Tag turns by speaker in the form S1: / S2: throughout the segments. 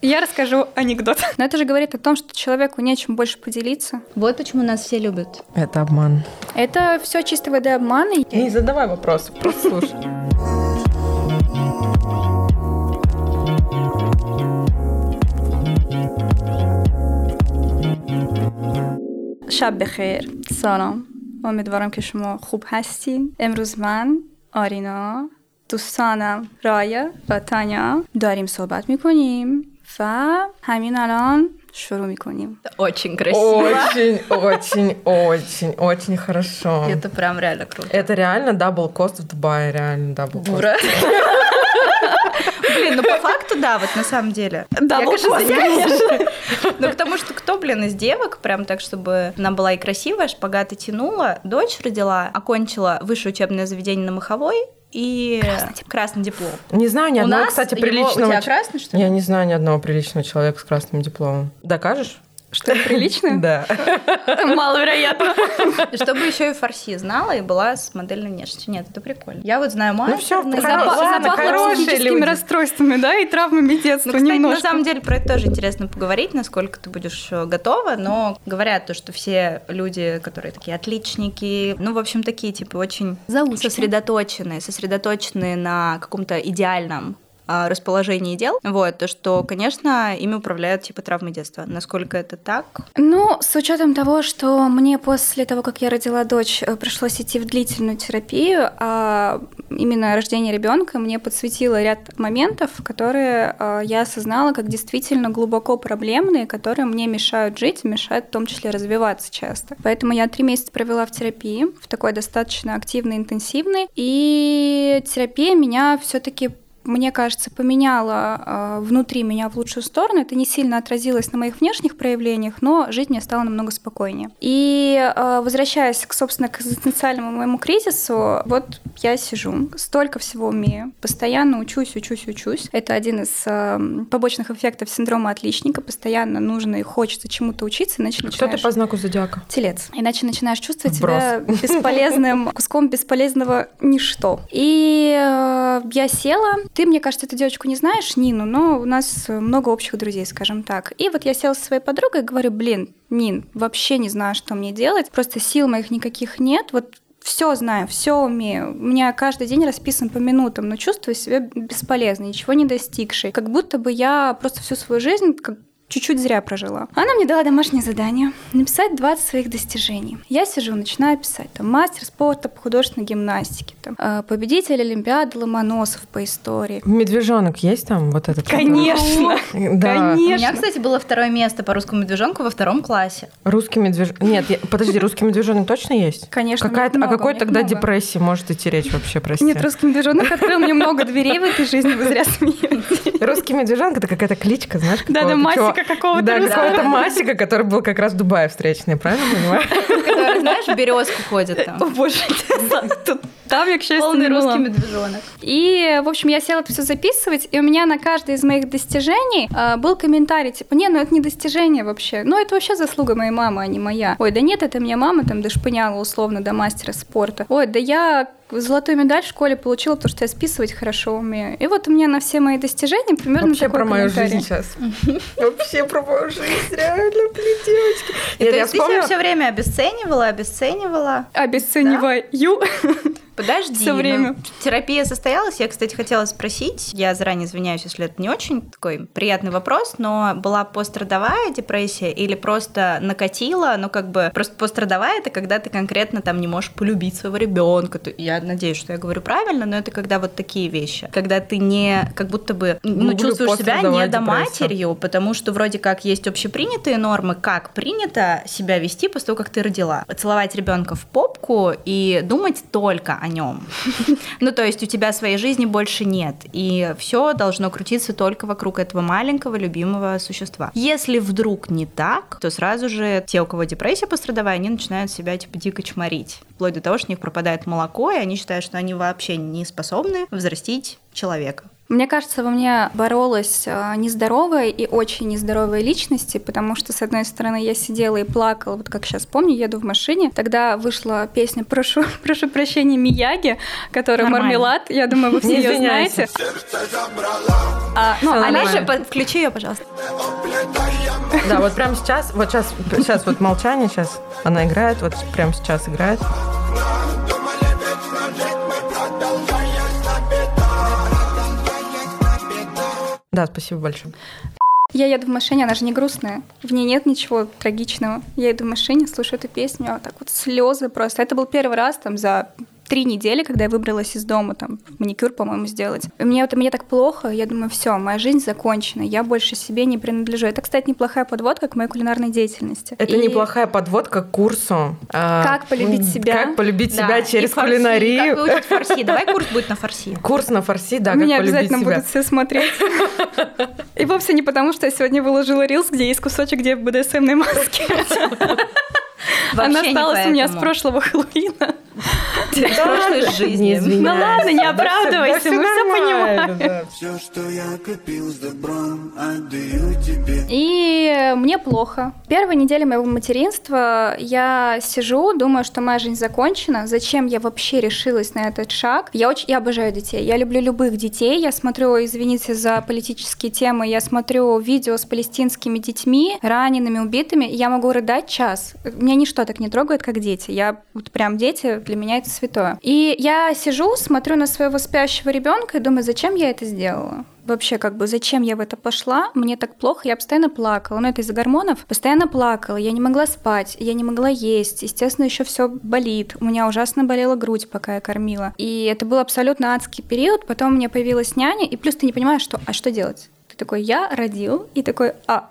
S1: Я расскажу анекдот. Но это же говорит о том, что человеку нечем больше поделиться.
S2: Вот почему нас все любят.
S3: Это обман.
S1: Это все чистой воды обман. и-
S3: Не задавай вопросы, просто слушай.
S1: شب بخیر سلام امیدوارم که شما خوب هستین امروز من آرینا دوستانم رایا و تانیا داریم صحبت میکنیم و همین الان شروع میکنیم
S2: Очень красиво.
S3: Очень, очень, очень, очень хорошо.
S2: Это прям реально круто.
S3: Это реально дабл кост в Дубае, реально дабл кост.
S2: Блин, ну по факту, да, вот на самом деле.
S1: Да,
S2: Я, конечно, извиняюсь. Ну, потому что кто, блин, из девок, прям так, чтобы она была и красивая, шпагаты тянула, дочь родила, окончила высшее учебное заведение на Моховой и красный диплом.
S3: Не знаю ни
S2: У
S3: одного,
S2: нас
S3: кстати,
S2: его-
S3: приличного...
S2: У тебя красный, что ли?
S3: Я не знаю ни одного приличного человека с красным дипломом. Докажешь?
S1: Что прилично?
S3: Да.
S1: Маловероятно.
S2: Чтобы еще и фарси знала и была с модельной внешностью. Нет, это прикольно. Я вот знаю
S3: Ну всё,
S2: мастерные,
S3: хоро-
S2: запах-
S3: ладно,
S2: запах-
S3: хорошие
S1: психическими расстройствами, да, и травмами детства
S2: Ну, кстати, на самом деле про это тоже интересно поговорить, насколько ты будешь э, готова, но говорят то, что все люди, которые такие отличники, ну, в общем, такие, типа, очень
S1: Заучки.
S2: сосредоточенные, сосредоточенные на каком-то идеальном расположении дел, вот, то, что, конечно, ими управляют, типа, травмы детства. Насколько это так?
S1: Ну, с учетом того, что мне после того, как я родила дочь, э, пришлось идти в длительную терапию, а именно рождение ребенка мне подсветило ряд моментов, которые э, я осознала как действительно глубоко проблемные, которые мне мешают жить, мешают в том числе развиваться часто. Поэтому я три месяца провела в терапии, в такой достаточно активной, интенсивной, и терапия меня все-таки мне кажется, поменяла э, внутри меня в лучшую сторону. Это не сильно отразилось на моих внешних проявлениях, но жить мне стало намного спокойнее. И э, возвращаясь, к, собственно, к экзистенциальному моему кризису, вот я сижу, столько всего умею, постоянно учусь, учусь, учусь. Это один из э, побочных эффектов синдрома отличника. Постоянно нужно и хочется чему-то учиться, иначе
S3: Кто ты
S1: начинаешь...
S3: по знаку зодиака?
S1: Телец. Иначе начинаешь чувствовать
S3: Вброс.
S1: себя бесполезным куском бесполезного ничто. И я села. Ты, мне кажется, эту девочку не знаешь, Нину, но у нас много общих друзей, скажем так. И вот я села со своей подругой и говорю, блин, Нин, вообще не знаю, что мне делать. Просто сил моих никаких нет. Вот все знаю, все умею. У меня каждый день расписан по минутам, но чувствую себя бесполезной, ничего не достигшей. Как будто бы я просто всю свою жизнь как чуть-чуть зря прожила. Она мне дала домашнее задание написать 20 своих достижений. Я сижу, начинаю писать. Там мастер спорта по художественной гимнастике, там, э, победитель Олимпиады Ломоносов по истории.
S3: Медвежонок есть там вот этот?
S1: Конечно.
S3: Да.
S2: У меня,
S1: Конечно.
S2: кстати, было второе место по русскому медвежонку во втором классе.
S3: Русский медвежонок. Нет, я- подожди, русский медвежонок точно есть?
S1: Конечно,
S3: о какой
S1: много, у них
S3: тогда
S1: много.
S3: депрессии может идти речь вообще, прости?
S1: Нет, русский медвежонок открыл мне много дверей в этой жизни, вы зря смеетесь.
S3: Русский медвежонок это какая-то кличка, знаешь?
S1: Да-да,
S3: чего-
S1: Масика какого-то
S3: Да, какого-то Масика, который был как раз в Дубае встречный, правильно понимаю?
S2: Который, знаешь, в березку ходит там.
S1: О, боже, тут- там я, к счастью,
S2: Полный русский медвежонок.
S1: И, в общем, я села это все записывать, и у меня на каждое из моих достижений а, был комментарий, типа, не, ну это не достижение вообще, ну это вообще заслуга моей мамы, а не моя. Ой, да нет, это меня мама там дошпыняла условно до мастера спорта. Ой, да я золотую медаль в школе получила, потому что я списывать хорошо умею. И вот у меня на все мои достижения примерно
S3: Вообще
S1: такой
S3: про мою жизнь сейчас. Вообще про мою жизнь, реально, блин, девочки.
S2: И
S3: Нет,
S2: то
S3: я
S2: есть ты себя
S3: вспомнила-
S2: все время обесценивала, обесценивала.
S1: Обесцениваю.
S2: Подожди.
S1: Всё время.
S2: ну, терапия состоялась. Я, кстати, хотела спросить. Я заранее извиняюсь, если это не очень такой приятный вопрос, но была пострадовая депрессия или просто накатила, но как бы просто пострадовая это когда ты конкретно там не можешь полюбить своего ребенка. Я надеюсь, что я говорю правильно, но это когда вот такие вещи. Когда ты не как будто бы ну,
S3: Гуглю
S2: чувствуешь себя не до матерью, потому что вроде как есть общепринятые нормы, как принято себя вести после того, как ты родила. Поцеловать ребенка в попку и думать только о нем. Ну, то есть у тебя своей жизни больше нет, и все должно крутиться только вокруг этого маленького любимого существа. Если вдруг не так, то сразу же те, у кого депрессия пострадовая, они начинают себя типа дико чморить. Вплоть до того, что у них пропадает молоко, и они считают, что они вообще не способны взрастить человека.
S1: Мне кажется, во мне боролась э, нездоровая и очень нездоровая личности, потому что, с одной стороны, я сидела и плакала, вот как сейчас помню, еду в машине. Тогда вышла песня «Прошу, прошу прощения Мияги», которая
S2: Нормально.
S1: «Мармелад». Я думаю, вы все
S4: Не
S1: ее знаете. А, ну, а по- включи ее, пожалуйста.
S4: Да, вот прямо сейчас, вот сейчас, сейчас вот молчание, сейчас она играет, вот прямо сейчас играет. Да, спасибо большое.
S1: Я еду в машине, она же не грустная. В ней нет ничего трагичного. Я еду в машине, слушаю эту песню, а так вот слезы просто. Это был первый раз там за три недели, когда я выбралась из дома, там, маникюр, по-моему, сделать. И мне, вот, мне так плохо, я думаю, все, моя жизнь закончена, я больше себе не принадлежу. Это, кстати, неплохая подводка к моей кулинарной деятельности.
S4: Это
S1: И
S4: неплохая подводка к курсу. а,
S1: Как полюбить себя.
S4: Как полюбить
S2: Да,
S4: себя
S2: и
S4: через
S2: фарси,
S4: кулинарию.
S2: Как выучить фарси. Давай курс будет на фарси.
S4: Курс на фарси, да, как
S1: Меня обязательно
S4: себя.
S1: будут все смотреть. И вовсе не потому, что я сегодня выложила рилс, где есть кусочек, где я в БДСМной маске. Она осталась у меня с прошлого Хэллоуина.
S2: Прошлой жизни.
S4: Извиняйся.
S1: Ну ладно, не оправдывайся, мы понимаем.
S5: Все, что я копил с добром, отдаю тебе.
S1: И мне плохо. Первой неделе моего материнства я сижу, думаю, что моя жизнь закончена. Зачем я вообще решилась на этот шаг? Я очень, я обожаю детей. Я люблю любых детей. Я смотрю, извините за политические темы, я смотрю видео с палестинскими детьми, ранеными, убитыми. Я могу рыдать час. Меня ничто так не трогает, как дети. Я вот прям дети для меня это святое. И я сижу, смотрю на своего спящего ребенка и думаю, зачем я это сделала? вообще как бы зачем я в это пошла, мне так плохо, я постоянно плакала, ну это из-за гормонов, постоянно плакала, я не могла спать, я не могла есть, естественно, еще все болит, у меня ужасно болела грудь, пока я кормила, и это был абсолютно адский период, потом у меня появилась няня, и плюс ты не понимаешь, что, а что делать? Ты такой, я родил, и такой, а,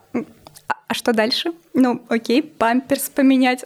S1: а, что дальше? Ну, окей, памперс поменять,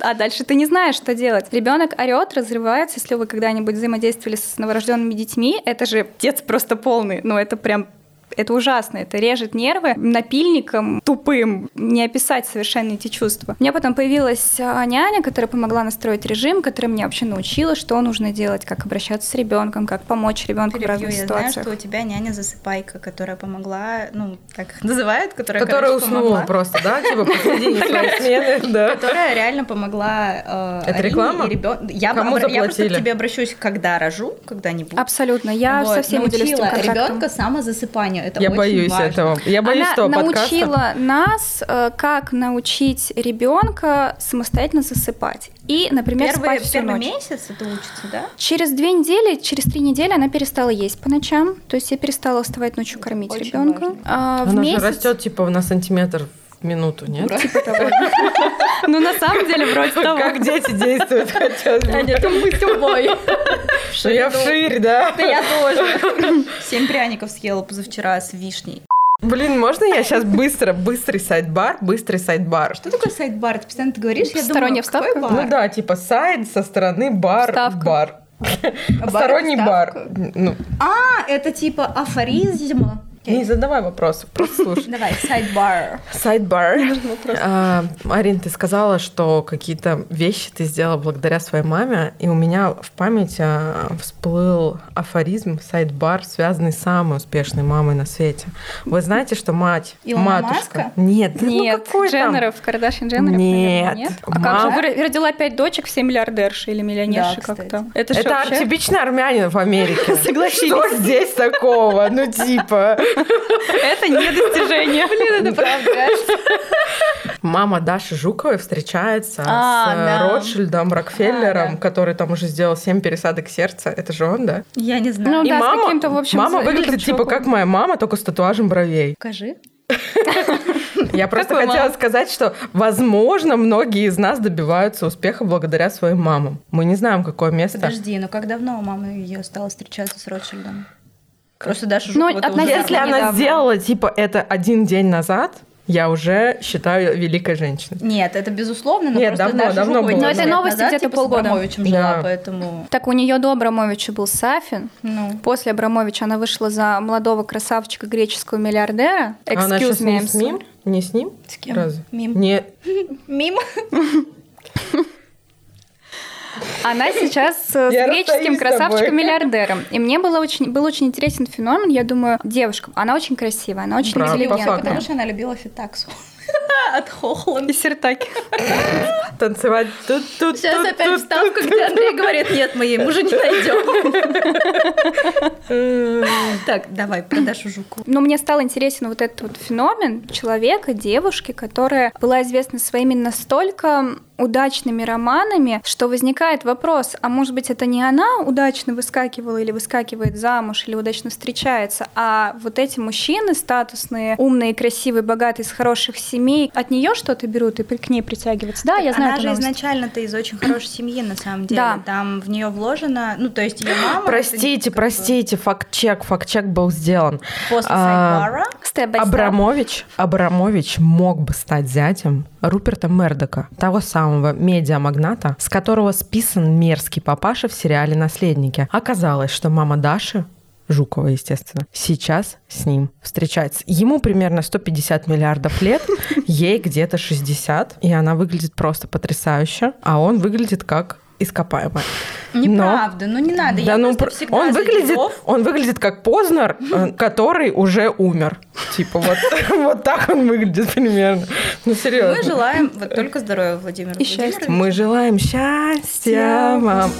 S1: а дальше ты не знаешь, что делать. Ребенок орет, разрывается. Если вы когда-нибудь взаимодействовали с новорожденными детьми, это же отец просто полный. Ну, это прям это ужасно, это режет нервы напильником тупым, не описать совершенно эти чувства. У меня потом появилась а, няня, которая помогла настроить режим, которая меня вообще научила, что нужно делать, как обращаться с ребенком, как помочь ребенку в разных
S2: я знаю,
S1: ситуациях.
S2: что у тебя няня-засыпайка, которая помогла, ну, так их называют, которая,
S4: Которая
S2: короче,
S4: уснула
S2: помогла.
S4: просто, да? Типа посредине смены, да.
S2: Которая реально помогла э,
S4: Это реклама?
S2: Я, просто к тебе обращусь, когда рожу, когда-нибудь.
S1: Абсолютно. Я
S2: Вот,
S1: со всеми делюсь этим
S2: научила самозасыпанию. Это
S4: Я
S2: очень
S4: боюсь
S2: важно.
S4: этого. Я боюсь
S1: Она
S4: этого подкаста.
S1: научила нас, э, как научить ребенка самостоятельно засыпать. И, например,
S2: Первый,
S1: спать всю
S2: первый
S1: ночь.
S2: месяц это учится, да?
S1: Через две недели, через три недели она перестала есть по ночам. То есть я перестала вставать ночью кормить ребенка. А, в
S4: Она же
S1: месяц-
S4: растет типа на сантиметр в минуту, нет?
S1: Типа того. Ну, на самом деле, вроде того.
S4: Как дети действуют, хотя бы.
S2: Это мы с тобой.
S4: Что я вширь, да?
S2: Да я тоже. Семь пряников съела позавчера с вишней.
S4: Блин, можно я сейчас быстро, быстрый sidebar, быстрый sidebar?
S2: Что такое sidebar? Ты постоянно ты говоришь, я
S1: Сторонняя
S2: думаю, какой
S1: вставка?
S2: бар?
S4: Ну да, типа сайт со стороны бар,
S1: Вставка.
S4: бар.
S2: А бар
S4: Сторонний бар. Ну,
S2: А, это типа афоризм.
S4: Не задавай вопросов, просто слушай.
S2: Давай, sidebar.
S4: Sidebar. А, Арин, ты сказала, что какие-то вещи ты сделала благодаря своей маме, и у меня в памяти а, всплыл афоризм sidebar, связанный с самой успешной мамой на свете. Вы знаете, что мать,
S2: Илона
S4: матушка...
S2: Маска?
S4: Нет, ну
S1: Нет,
S4: какой там?
S1: Дженнеров, Кардашьян Дженнеров,
S4: Нет.
S1: наверное, нет? А как же,
S4: Мам-
S1: вы родила пять дочек, все миллиардерши или миллионерши
S2: Да,
S1: как-то? Это,
S4: Это
S1: вообще-
S4: типичный армянин в Америке.
S1: Согласились.
S4: Что здесь такого? Ну, типа...
S1: Это не достижение. Блин, это
S4: Мама Даши Жуковой встречается
S2: А,
S4: с
S2: да.
S4: Ротшильдом Рокфеллером,
S2: А, да.
S4: который там уже сделал 7 пересадок сердца. Это же он, да?
S2: Я не знаю.
S1: Ну
S4: И
S1: да, с каким-то, в общем,
S4: мама выглядит типа как моя мама, только с татуажем бровей.
S2: Покажи.
S4: Я просто хотела сказать, что, возможно, многие из нас добиваются успеха благодаря своим мамам. Мы не знаем, какое место.
S2: Подожди, ну как давно мама ее стала встречаться с Ротшильдом? Просто Даша
S1: Ну, относительно
S4: Если она
S1: недавно.
S4: сделала, типа, это один день назад, я уже считаю великой женщиной.
S2: Нет, это безусловно, но
S4: Нет,
S2: просто
S4: давно,
S2: Даша
S4: давно
S2: Жукова
S4: было. Но
S1: этой новости
S2: назад,
S1: где-то
S2: типа,
S1: полгода.
S2: с Абрамовичем жила,
S4: Да.
S2: поэтому...
S1: Так у нее до Абрамовича был Сафин.
S2: Ну,
S1: После Абрамовича она вышла за молодого красавчика греческого миллиардера.
S4: А она
S1: Excuse
S4: сейчас
S1: me,
S4: не с ним? Не с ним?
S2: С кем?
S4: Разве?
S2: Мим.
S4: Не,
S2: мимо.
S1: Она сейчас с греческим красавчиком-миллиардером. И мне было очень, был очень интересен феномен. Я думаю, девушка, она очень красивая, она очень интеллигентная.
S2: Потому что она любила фитаксу. От Хохланд.
S1: И сертаки.
S4: Танцевать тут, тут,
S2: Сейчас
S4: тут,
S2: опять
S4: тут,
S2: вставка, где Андрей говорит, нет, мы ей мужа не найдем. Так, давай, про Дашу Жукову.
S1: Но мне стал интересен вот этот вот феномен человека, девушки, которая была известна своими настолько удачными романами, что возникает вопрос, а может быть это не она удачно выскакивала или выскакивает замуж, или удачно встречается, а вот эти мужчины статусные, умные, красивые, богатые, с хороших семей, от нее что-то берут и к ней притягиваются. Да, я знаю
S2: Она же изначально-то из очень хорошей семьи, на самом деле.
S1: Да.
S2: Там в нее вложено, ну, то есть ее мама...
S4: Простите, простите, факт-чек, факт-чек был сделан.
S2: После
S4: А. Абрамович, Абрамович мог бы стать зятем Руперта Мердока, того самого медиамагната, с которого списан мерзкий папаша в сериале «Наследники». Оказалось, что мама Даши Жукова, естественно, сейчас с ним встречается. Ему примерно 150 миллиардов лет, ей где-то 60, и она выглядит просто потрясающе, а он выглядит как ископаемая. Но-
S2: Неправда, ну не надо. я
S4: да, ну
S2: просто
S4: пр-
S2: всегда
S4: он
S2: за
S4: выглядит,
S2: дедов.
S4: он выглядит как Познер, э, который уже умер. Типа вот, вот так он выглядит примерно. Ну серьезно.
S2: Мы желаем вот только здоровья Владимиру
S1: И счастья.
S4: Мы желаем счастья вам.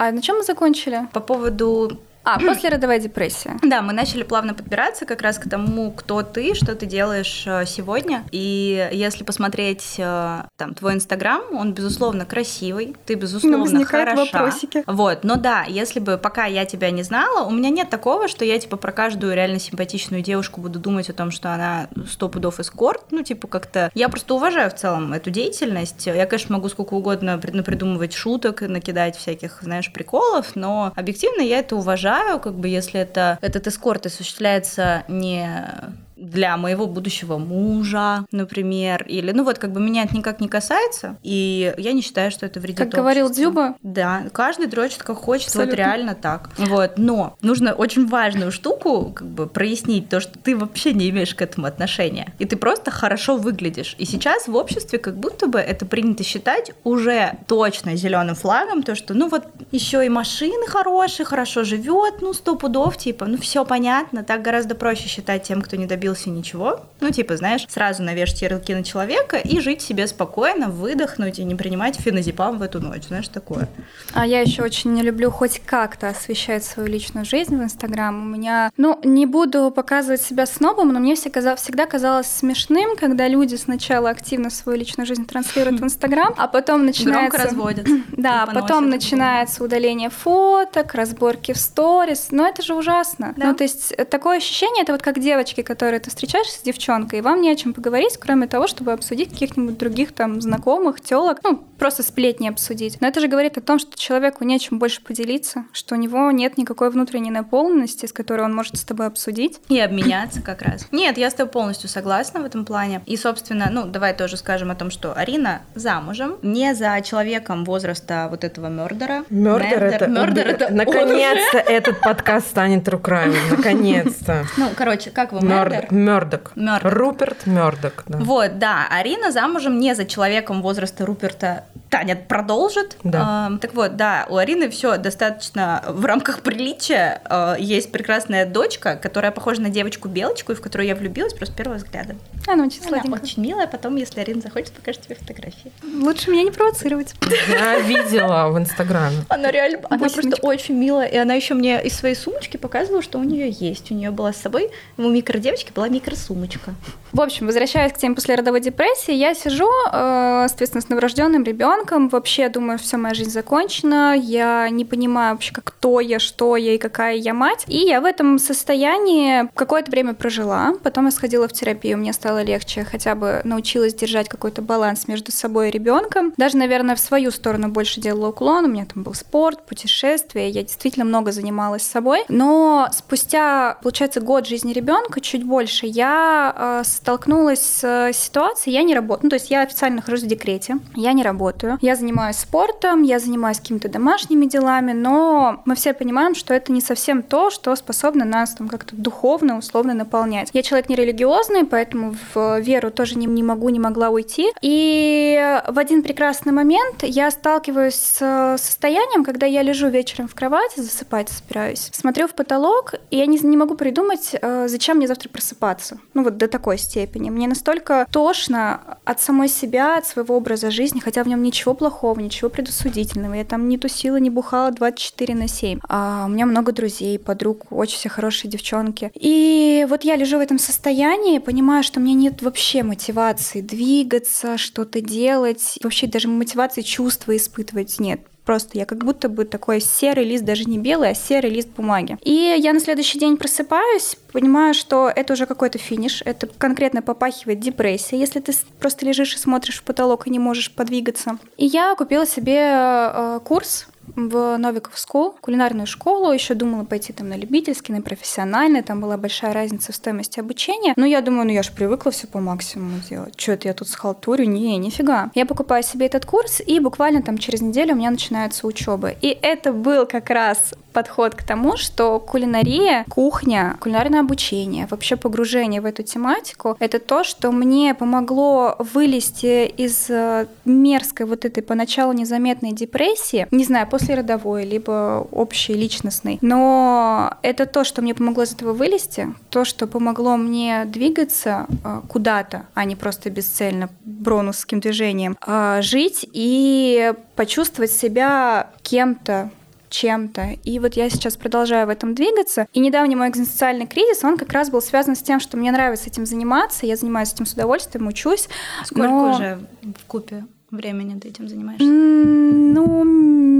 S1: А на чем мы закончили?
S2: По поводу
S1: А, после родовая депрессия.
S2: Да, мы начали плавно подбираться как раз к тому, кто ты, что ты делаешь э, сегодня. И если посмотреть э, там твой инстаграм, он безусловно красивый, ты безусловно
S1: возникают
S2: хороша.
S1: вопросики.
S2: Вот, но да, если бы пока я тебя не знала, у меня нет такого, что я типа про каждую реально симпатичную девушку буду думать о том, что она сто пудов эскорт. Ну типа как-то я просто уважаю в целом эту деятельность. Я, конечно, могу сколько угодно прид- напридумывать шуток, накидать всяких, знаешь, приколов, но объективно я это уважаю, как бы если это этот эскорт осуществляется не для моего будущего мужа, например, или, ну вот, как бы меня это никак не касается, и я не считаю, что это вредит
S1: Как говорил. Дзюба.
S2: Да, каждый дрочит как хочет,
S1: Абсолютно.
S2: вот реально так. Вот, но нужно очень важную штуку как бы прояснить, то, что ты вообще не имеешь к этому отношения, и ты просто хорошо выглядишь. И сейчас в обществе как будто бы это принято считать уже точно зеленым флагом, то, что ну вот еще и машины хорошие, хорошо живет, ну сто пудов, типа, ну все понятно, так гораздо проще считать тем, кто не добился ничего. Ну, типа, знаешь, сразу навешать ярлыки на человека и жить себе спокойно, выдохнуть и не принимать феназепам в эту ночь, знаешь, такое.
S1: А я еще очень не люблю хоть как-то освещать свою личную жизнь в Инстаграм. У меня, ну, не буду показывать себя снобом, но мне всегда, всегда казалось смешным, когда люди сначала активно свою личную жизнь транслируют в Инстаграм, а потом начинается...
S2: Громко разводят.
S1: Да,
S2: поносят.
S1: потом начинается удаление фоток, разборки в сторис. Но это же ужасно.
S2: Да.
S1: Ну, то есть э, такое ощущение, это вот как девочки, которые ты встречаешься с девчонкой, и вам не о чем поговорить, кроме того, чтобы обсудить каких-нибудь других там знакомых, телок, ну, просто сплетни обсудить. Но это же говорит о том, что человеку нечем больше поделиться, что у него нет никакой внутренней наполненности, с которой он может с тобой обсудить.
S2: И обменяться как раз. Нет, я с тобой полностью согласна в этом плане. И, собственно, ну, давай тоже скажем о том, что Арина замужем, не за человеком возраста вот этого мердера.
S4: Мёрдер это...
S2: Мердер это он
S4: Наконец-то этот подкаст станет true crime. Наконец-то.
S2: Ну, короче, как вы, мердер?
S4: Мёрдок.
S2: Мёрдок.
S4: Руперт Мёрдок. да.
S2: Вот, да, Арина замужем не за человеком возраста Руперта. Таня продолжит.
S4: Да.
S2: Эм, так вот, да, у Арины все достаточно в рамках приличия. Э, есть прекрасная дочка, которая похожа на девочку-белочку, и в которую я влюбилась просто с первого взгляда.
S1: Она очень
S2: Она
S1: сладенькая.
S2: очень милая, потом, если Арина захочет, покажет тебе фотографии.
S1: Лучше меня не провоцировать.
S4: Я видела в Инстаграме.
S2: Она реально, она просто очень милая, и она еще мне из своей сумочки показывала, что у нее есть. У нее была с собой, у микродевочки была микросумочка.
S1: В общем, возвращаясь к теме послеродовой депрессии, я сижу, э, соответственно, с новорожденным ребенком. Вообще, думаю, все, моя жизнь закончена. Я не понимаю вообще, как кто я, что я и какая я мать. И я в этом состоянии какое-то время прожила. Потом я сходила в терапию, мне стало легче. Хотя бы научилась держать какой-то баланс между собой и ребенком. Даже, наверное, в свою сторону больше делала уклон. У меня там был спорт, путешествия. Я действительно много занималась собой. Но спустя, получается, год жизни ребенка, чуть больше, я э, столкнулась с э, ситуацией, я не работаю. Ну, то есть я официально нахожусь в декрете, я не работаю. Работаю, я занимаюсь спортом, я занимаюсь какими-то домашними делами, но мы все понимаем, что это не совсем то, что способно нас там как-то духовно, условно наполнять. Я человек нерелигиозный, поэтому в веру тоже не, не могу, не могла уйти. И в один прекрасный момент я сталкиваюсь с состоянием, когда я лежу вечером в кровати, засыпать собираюсь, смотрю в потолок, и я не, не могу придумать, э, зачем мне завтра просыпаться. Ну вот до такой степени. Мне настолько тошно от самой себя, от своего образа жизни, хотя в нем ничего плохого, ничего предосудительного. Я там не тусила, не бухала 24 на 7. А у меня много друзей, подруг, очень все хорошие девчонки. И вот я лежу в этом состоянии, понимаю, что у меня нет вообще мотивации двигаться, что-то делать, вообще даже мотивации чувства испытывать нет. Просто я как будто бы такой серый лист, даже не белый, а серый лист бумаги. И я на следующий день просыпаюсь, понимаю, что это уже какой-то финиш, это конкретно попахивает депрессия, если ты просто лежишь и смотришь в потолок и не можешь подвигаться. И я купила себе э, курс в Новиков School, кулинарную школу, еще думала пойти там на любительский, на профессиональный, там была большая разница в стоимости обучения, но я думаю, ну я же привыкла все по максимуму делать, что это я тут схалтурю, не, нифига. Я покупаю себе этот курс, и буквально там через неделю у меня начинается учеба. И это был как раз подход к тому, что кулинария, кухня, кулинарное обучение, вообще погружение в эту тематику, это то, что мне помогло вылезти из э, мерзкой вот этой поначалу незаметной депрессии, не знаю, после родовой, либо общей личностной. Но это то, что мне помогло из этого вылезти, то, что помогло мне двигаться э, куда-то, а не просто бесцельно бронусским движением, а жить и почувствовать себя кем-то, чем-то. И вот я сейчас продолжаю в этом двигаться. И недавний мой экзистенциальный кризис, он как раз был связан с тем, что мне нравится этим заниматься, я занимаюсь этим с удовольствием, учусь.
S2: Сколько
S1: но...
S2: уже в купе времени ты этим занимаешься?
S1: Ну,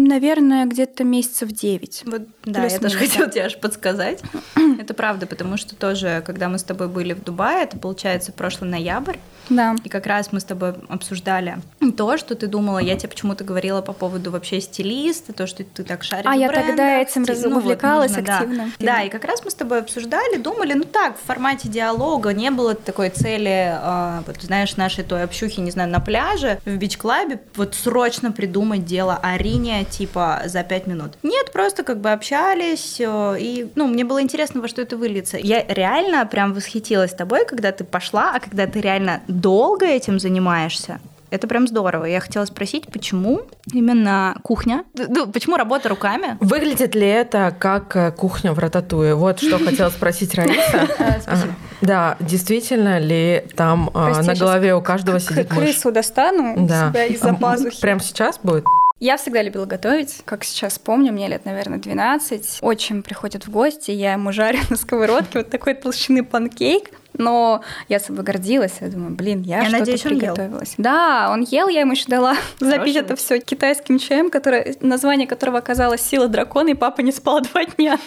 S1: наверное, где-то месяцев 9.
S2: Вот, да, я тоже хотела тебе аж подсказать. это правда, потому что тоже, когда мы с тобой были в Дубае, это получается прошлый ноябрь,
S1: да.
S2: И как раз мы с тобой обсуждали то, что ты думала, я тебе почему-то говорила по поводу вообще стилиста, то, что ты так шаришь
S1: А я
S2: брендах,
S1: тогда этим
S2: стиль- ну, вот
S1: увлекалась
S2: нужно, да.
S1: активно.
S2: Да. и как раз мы с тобой обсуждали, думали, ну так, в формате диалога не было такой цели, а, вот знаешь, нашей той общухи, не знаю, на пляже, в бич-клабе, вот срочно придумать дело Арине, типа, за пять минут. Нет, просто как бы общались, э, и, ну, мне было интересно, во что это выльется. Я реально прям восхитилась тобой, когда ты пошла, а когда ты реально долго этим занимаешься, это прям здорово. Я хотела спросить, почему именно кухня? Ну, почему работа руками?
S4: Выглядит ли это как э, кухня в рататуе? Вот что хотела спросить Раиса.
S2: Спасибо.
S4: Да, действительно ли там на голове у каждого сидит мышь?
S1: Крысу достану себя из-за пазухи.
S4: Прям сейчас будет?
S1: Я всегда любила готовить, как сейчас помню, мне лет, наверное, 12. Очень приходят в гости, я ему жарю на сковородке вот такой толщины панкейк. Но я собой гордилась, я думаю, блин, я,
S2: Я
S1: что-то
S2: надеюсь, он ел.
S1: приготовилась. Да, он ел, я ему еще дала запить это все китайским чаем, который, название которого оказалось «Сила дракона», и папа не спал два дня.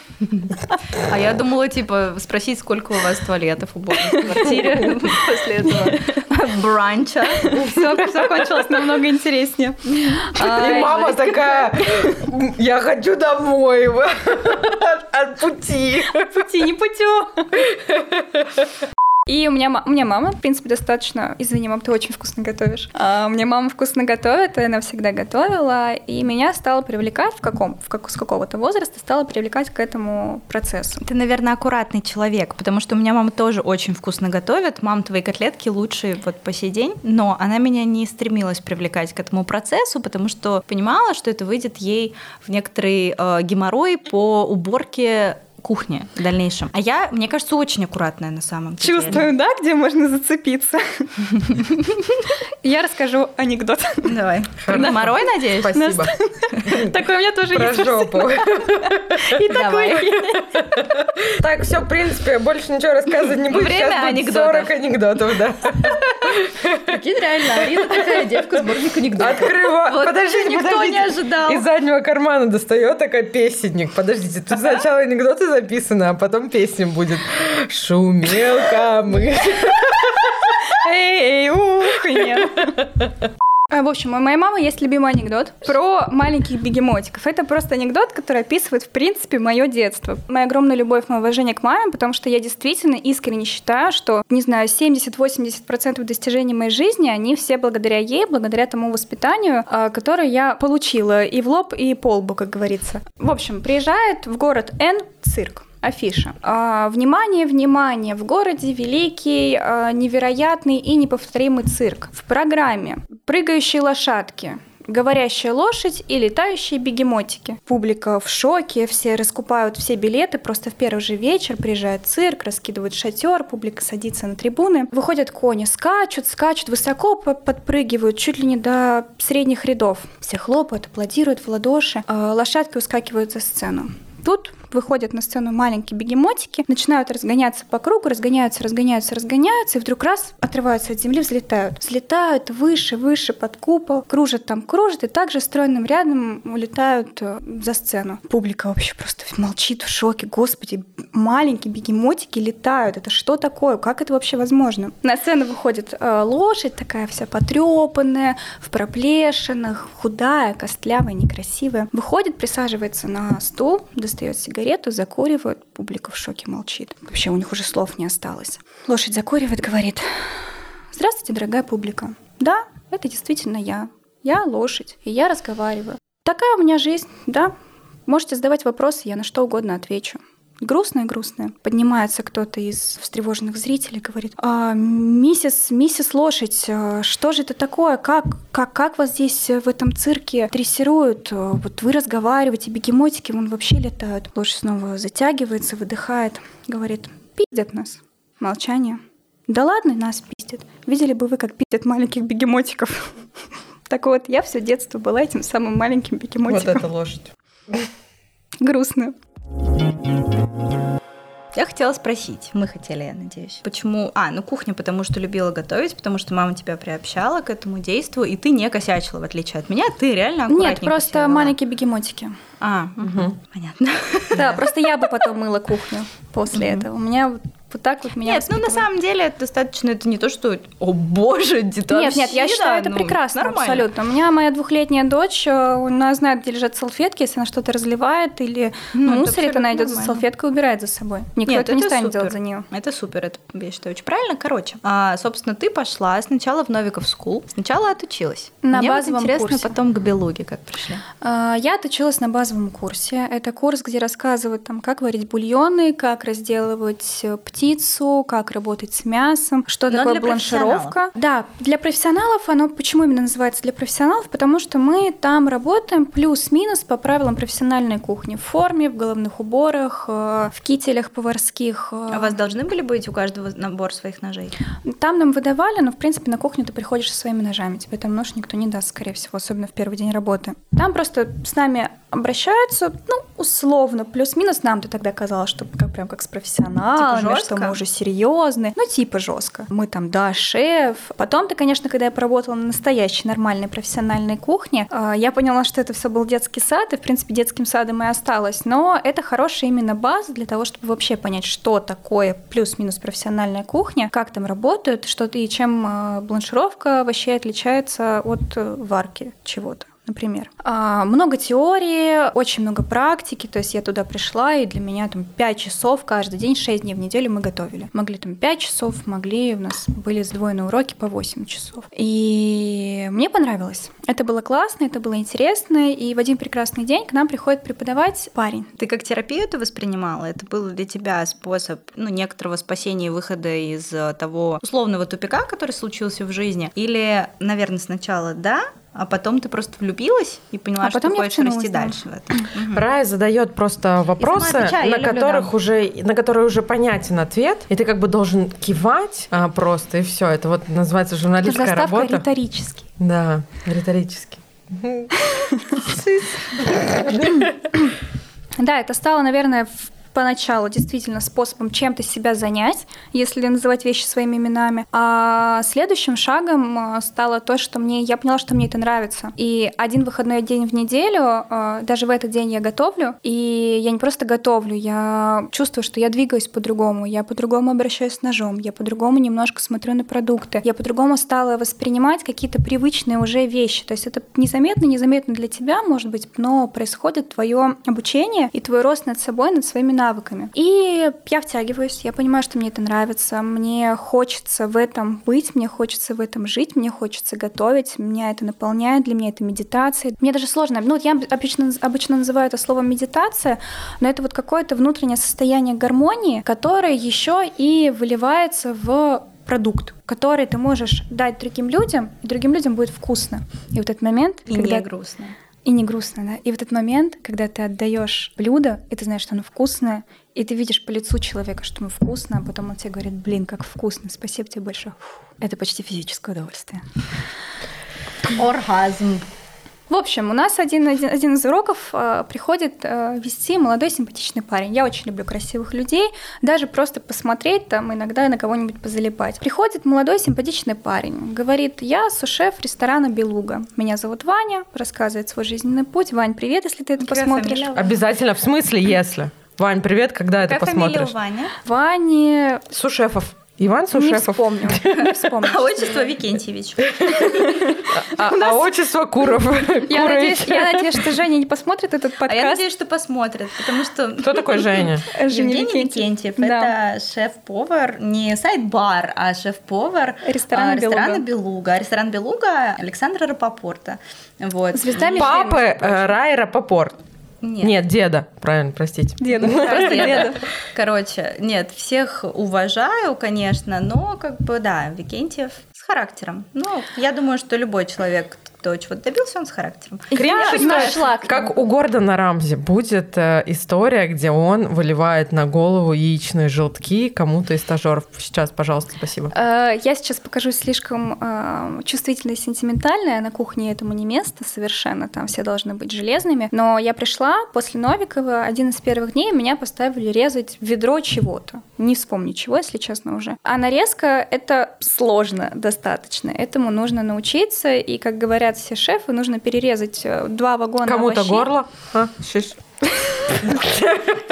S2: А я думала, типа, спросить, сколько у вас туалетов уборных в квартире после этого бранча.
S1: Все, все кончилось намного интереснее. А,
S4: И мама такая, я хочу домой от пути.
S1: пути не путю. И у меня, у меня мама, в принципе, достаточно... Извини, мам, ты очень вкусно готовишь. А, меня мама вкусно готовит, и она всегда готовила. И меня стало привлекать в каком... В как, с какого-то возраста стала привлекать к этому процессу.
S2: Ты, наверное, аккуратный человек, потому что у меня мама тоже очень вкусно готовит. Мам, твои котлетки лучшие вот по сей день. Но она меня не стремилась привлекать к этому процессу, потому что понимала, что это выйдет ей в некоторый э, геморрой по уборке кухни в дальнейшем. А я, мне кажется, очень аккуратная на самом деле.
S1: Чувствую, да, где можно зацепиться? Я расскажу анекдот.
S2: Давай. Про геморрой, надеюсь?
S4: Спасибо.
S1: Такой у меня тоже
S4: Про
S1: есть.
S4: жопу.
S1: И такой.
S4: Так, все, в принципе, больше ничего рассказывать не буду.
S2: Время анекдотов.
S4: 40 анекдотов, да.
S2: Прикинь, реально, Арина такая девка, сборник анекдотов.
S4: Открываю. Подождите,
S2: никто не ожидал.
S4: Из заднего кармана достает такая песенник. Подождите, тут сначала анекдоты записаны, а потом песня будет. Шумел камыш.
S1: Эй, ух, нет. А, В общем, у моей мамы есть любимый анекдот про маленьких бегемотиков. Это просто анекдот, который описывает, в принципе, мое детство. Моя огромная любовь, мое уважение к маме, потому что я действительно искренне считаю, что, не знаю, 70-80% достижений моей жизни, они все благодаря ей, благодаря тому воспитанию, а, которое я получила и в лоб, и по лбу, как говорится. В общем, приезжает в город Н цирк. Афиша. А, внимание, внимание! В городе великий, а, невероятный и неповторимый цирк. В программе прыгающие лошадки, говорящая лошадь и летающие бегемотики. Публика в шоке, все раскупают все билеты, просто в первый же вечер приезжает цирк, раскидывают шатер, публика садится на трибуны. Выходят кони, скачут, скачут, высоко по- подпрыгивают, чуть ли не до средних рядов. Все хлопают, аплодируют в ладоши, а лошадки ускакивают за сцену. Тут выходят на сцену маленькие бегемотики, начинают разгоняться по кругу, разгоняются, разгоняются, разгоняются, и вдруг раз отрываются от земли, взлетают. Взлетают выше, выше, под купол, кружат там, кружат, и также стройным рядом улетают э, за сцену. Публика вообще просто молчит в шоке. Господи, маленькие бегемотики летают. Это что такое? Как это вообще возможно? На сцену выходит э, лошадь, такая вся потрепанная, в проплешинах, худая, костлявая, некрасивая. Выходит, присаживается на стул, достает сигарету, закуривает. Публика в шоке молчит. Вообще у них уже слов не осталось. Лошадь закуривает, говорит, Здравствуйте, дорогая публика. Да, это действительно я. Я лошадь, и я разговариваю. Такая у меня жизнь, да. Можете задавать вопросы, я на что угодно отвечу. Грустная, грустная. Поднимается кто-то из встревоженных зрителей, говорит, «А, миссис, миссис лошадь, а, что же это такое? Как, как, как вас здесь э, в этом цирке дрессируют? А, Вот вы разговариваете, бегемотики вон вообще летают. Лошадь снова затягивается, выдыхает, говорит, пиздят нас. Молчание. Да ладно, нас пиздят. Видели бы вы, как пиздят маленьких бегемотиков. Так вот, я все детство была этим самым маленьким
S4: Вот
S1: бегемотиком.
S4: эта лошадь.
S1: Грустно.
S2: Я хотела спросить, мы хотели, я надеюсь, почему... А, ну кухня, потому что любила готовить, потому что мама тебя приобщала к этому действу, и ты не косячила, в отличие от меня, ты реально
S1: Нет, просто
S2: вела.
S1: маленькие бегемотики.
S2: А, мгм, понятно.
S1: Да, просто я бы потом мыла кухню после этого. У меня вот вот так вот меня
S2: Нет, ну на самом деле это достаточно, это не то, что, о боже, это
S1: Нет, нет, я считаю, это
S2: ну,
S1: прекрасно,
S2: нормально.
S1: абсолютно. У меня моя двухлетняя дочь, э, она знает, где лежат салфетки, если она что-то разливает или
S2: Ну, это
S1: мусорит, она идет за салфеткой и убирает за собой. Никто
S2: Нет,
S1: это не
S2: это
S1: станет
S2: супер.
S1: делать за нее.
S2: Это супер, это, я считаю, очень правильно. Короче, а, собственно, ты пошла сначала в Novikov School, сначала отучилась.
S1: На
S2: Мне вот
S1: базовом
S2: интересно
S1: курсе.
S2: потом к Белуге как пришли.
S1: А, Я отучилась на базовом курсе. Это курс, где рассказывают, там, как варить бульоны, как разделывать э, птицу, как работать с мясом, что
S2: Но
S1: такое бланшировка. Да, для профессионалов оно почему именно называется для профессионалов? Потому что мы там работаем плюс-минус по правилам профессиональной кухни. В форме, в головных уборах, э, в кителях поварских. э.
S2: А у вас должны были быть у каждого набор своих ножей?
S1: Там нам выдавали, но, в принципе, на кухню ты приходишь со своими ножами. Тебе там нож никто не даст, скорее всего, особенно в первый день работы. Там просто с нами обращаются, ну, условно, плюс-минус. Нам-то тогда казалось, что как прям как с профессионалами,
S2: Типа жёстко?
S1: мы уже серьезные. Ну, типа жестко. Мы там, да, шеф. Потом-то, конечно, когда я поработала на настоящей нормальной профессиональной кухне, а, я поняла, что это все был детский сад, и, в принципе, детским садом и осталось. Но это хорошая именно база для того, чтобы вообще понять, что такое плюс-минус профессиональная кухня, как там работают, что и чем э, бланшировка вообще отличается от э, варки чего-то например. А, много теории, очень много практики, то есть я туда пришла, и для меня там 5 часов каждый день, 6 дней в неделю мы готовили. Могли там 5 часов, могли, у нас были сдвоенные уроки по 8 часов. И мне понравилось. Это было классно, это было интересно, и в один прекрасный день к нам приходит преподавать парень.
S2: Ты как терапию это воспринимала? Это был для тебя способ ну, некоторого спасения и выхода из э, того условного тупика, который случился в жизни? Или, наверное, сначала да, а потом ты просто влюбилась и поняла,
S1: А
S2: что
S1: потом
S2: ты хочешь расти
S1: да.
S2: дальше в этом?
S4: Рая задает просто вопросы,
S2: отвечаю,
S4: на
S2: люблю,
S4: которых
S2: да.
S4: уже, на которые уже понятен ответ, и ты как бы должен кивать а, просто и все. Это вот называется журналистская
S1: Заставка
S4: работа.
S1: риторически.
S4: Да, риторически.
S1: Да, это стало, наверное, в поначалу действительно способом чем-то себя занять, если называть вещи своими именами. А следующим шагом а, стало то, что мне я поняла, что мне это нравится. И один выходной день в неделю, а, даже в этот день я готовлю, и я не просто готовлю, я чувствую, что я двигаюсь по-другому, я по-другому обращаюсь с ножом, я по-другому немножко смотрю на продукты, я по-другому стала воспринимать какие-то привычные уже вещи. То есть это незаметно, незаметно для тебя, может быть, но происходит твое обучение и твой рост над собой, над своими навыками. И я втягиваюсь, я понимаю, что мне это нравится, мне хочется в этом быть, мне хочется в этом жить, мне хочется готовить, меня это наполняет, для меня это медитация. Мне даже сложно, ну вот я обычно, обычно называю это словом медитация, но это вот какое-то внутреннее состояние гармонии, которое еще и выливается в продукт, который ты можешь дать другим людям, и другим людям будет вкусно. И вот этот момент,
S2: и
S1: когда...
S2: не грустно.
S1: И не грустно, да. И в этот момент, когда ты отдаешь блюдо, и ты знаешь, что оно вкусное, и ты видишь по лицу человека, что ему вкусно, а потом он тебе говорит, блин, как вкусно, спасибо тебе большое. Фу, это почти физическое удовольствие.
S2: Оргазм.
S1: В общем, у нас один, один, один из уроков э, приходит э, вести молодой симпатичный парень. Я очень люблю красивых людей, даже просто посмотреть там иногда на кого-нибудь позалипать. Приходит молодой симпатичный парень, говорит, я сушеф ресторана «Белуга». Меня зовут Ваня, рассказывает свой жизненный путь. Вань, привет, если ты это
S2: Какая
S1: посмотришь.
S2: фамилия?
S4: Обязательно, в смысле, если. Вань, привет, когда это
S2: Какая фамилия у
S4: посмотришь?
S2: Вани?
S4: Сушефов. Иван Сушефов.
S1: Не вспомню.
S2: А отчество Викентьевич.
S4: А, а отчество Куров.
S1: Я надеюсь,
S4: Курович.
S1: я надеюсь, что Женя не посмотрит этот
S2: А я
S1: подкаст.
S2: надеюсь, что посмотрят, потому что
S4: Кто такой Женя?
S1: Женя
S2: Евгений
S1: Викентьев. Да.
S2: Это шеф-повар, не сайт-бар, а шеф-повар
S1: Ресторана
S2: а, ресторана
S1: «Белуга».
S2: Белуга. Ресторан Белуга Александра Рапопорта. Вот.
S1: Звезда
S4: Папы
S1: между прочим.
S2: Нет.
S4: Нет, деда. Правильно, простите.
S1: Деда.
S2: Да,
S1: Просто
S2: деда.
S1: деда.
S2: Короче, нет, всех уважаю, конечно, но как бы да, Викентьев с характером. Ну, я думаю, что любой человек, кто чего-то добился, он с характером.
S1: Я
S4: Кринж,
S1: нашла к
S4: Как у Гордона Рамзи будет э, история, где он выливает на голову яичные желтки кому-то из стажеров. Сейчас, пожалуйста, спасибо.
S1: Э, Я сейчас покажусь слишком э, чувствительной и сентиментальной, а на кухне этому не место совершенно, там все должны быть железными. Но я пришла после Новикова, один из первых дней меня поставили резать ведро чего-то. Не вспомню чего, если честно уже. А нарезка — это сложно достаточно. Этому нужно научиться, и, как говорят все шефы, нужно перерезать э, два вагона
S4: Кому-то
S1: овощей.
S4: горло. А.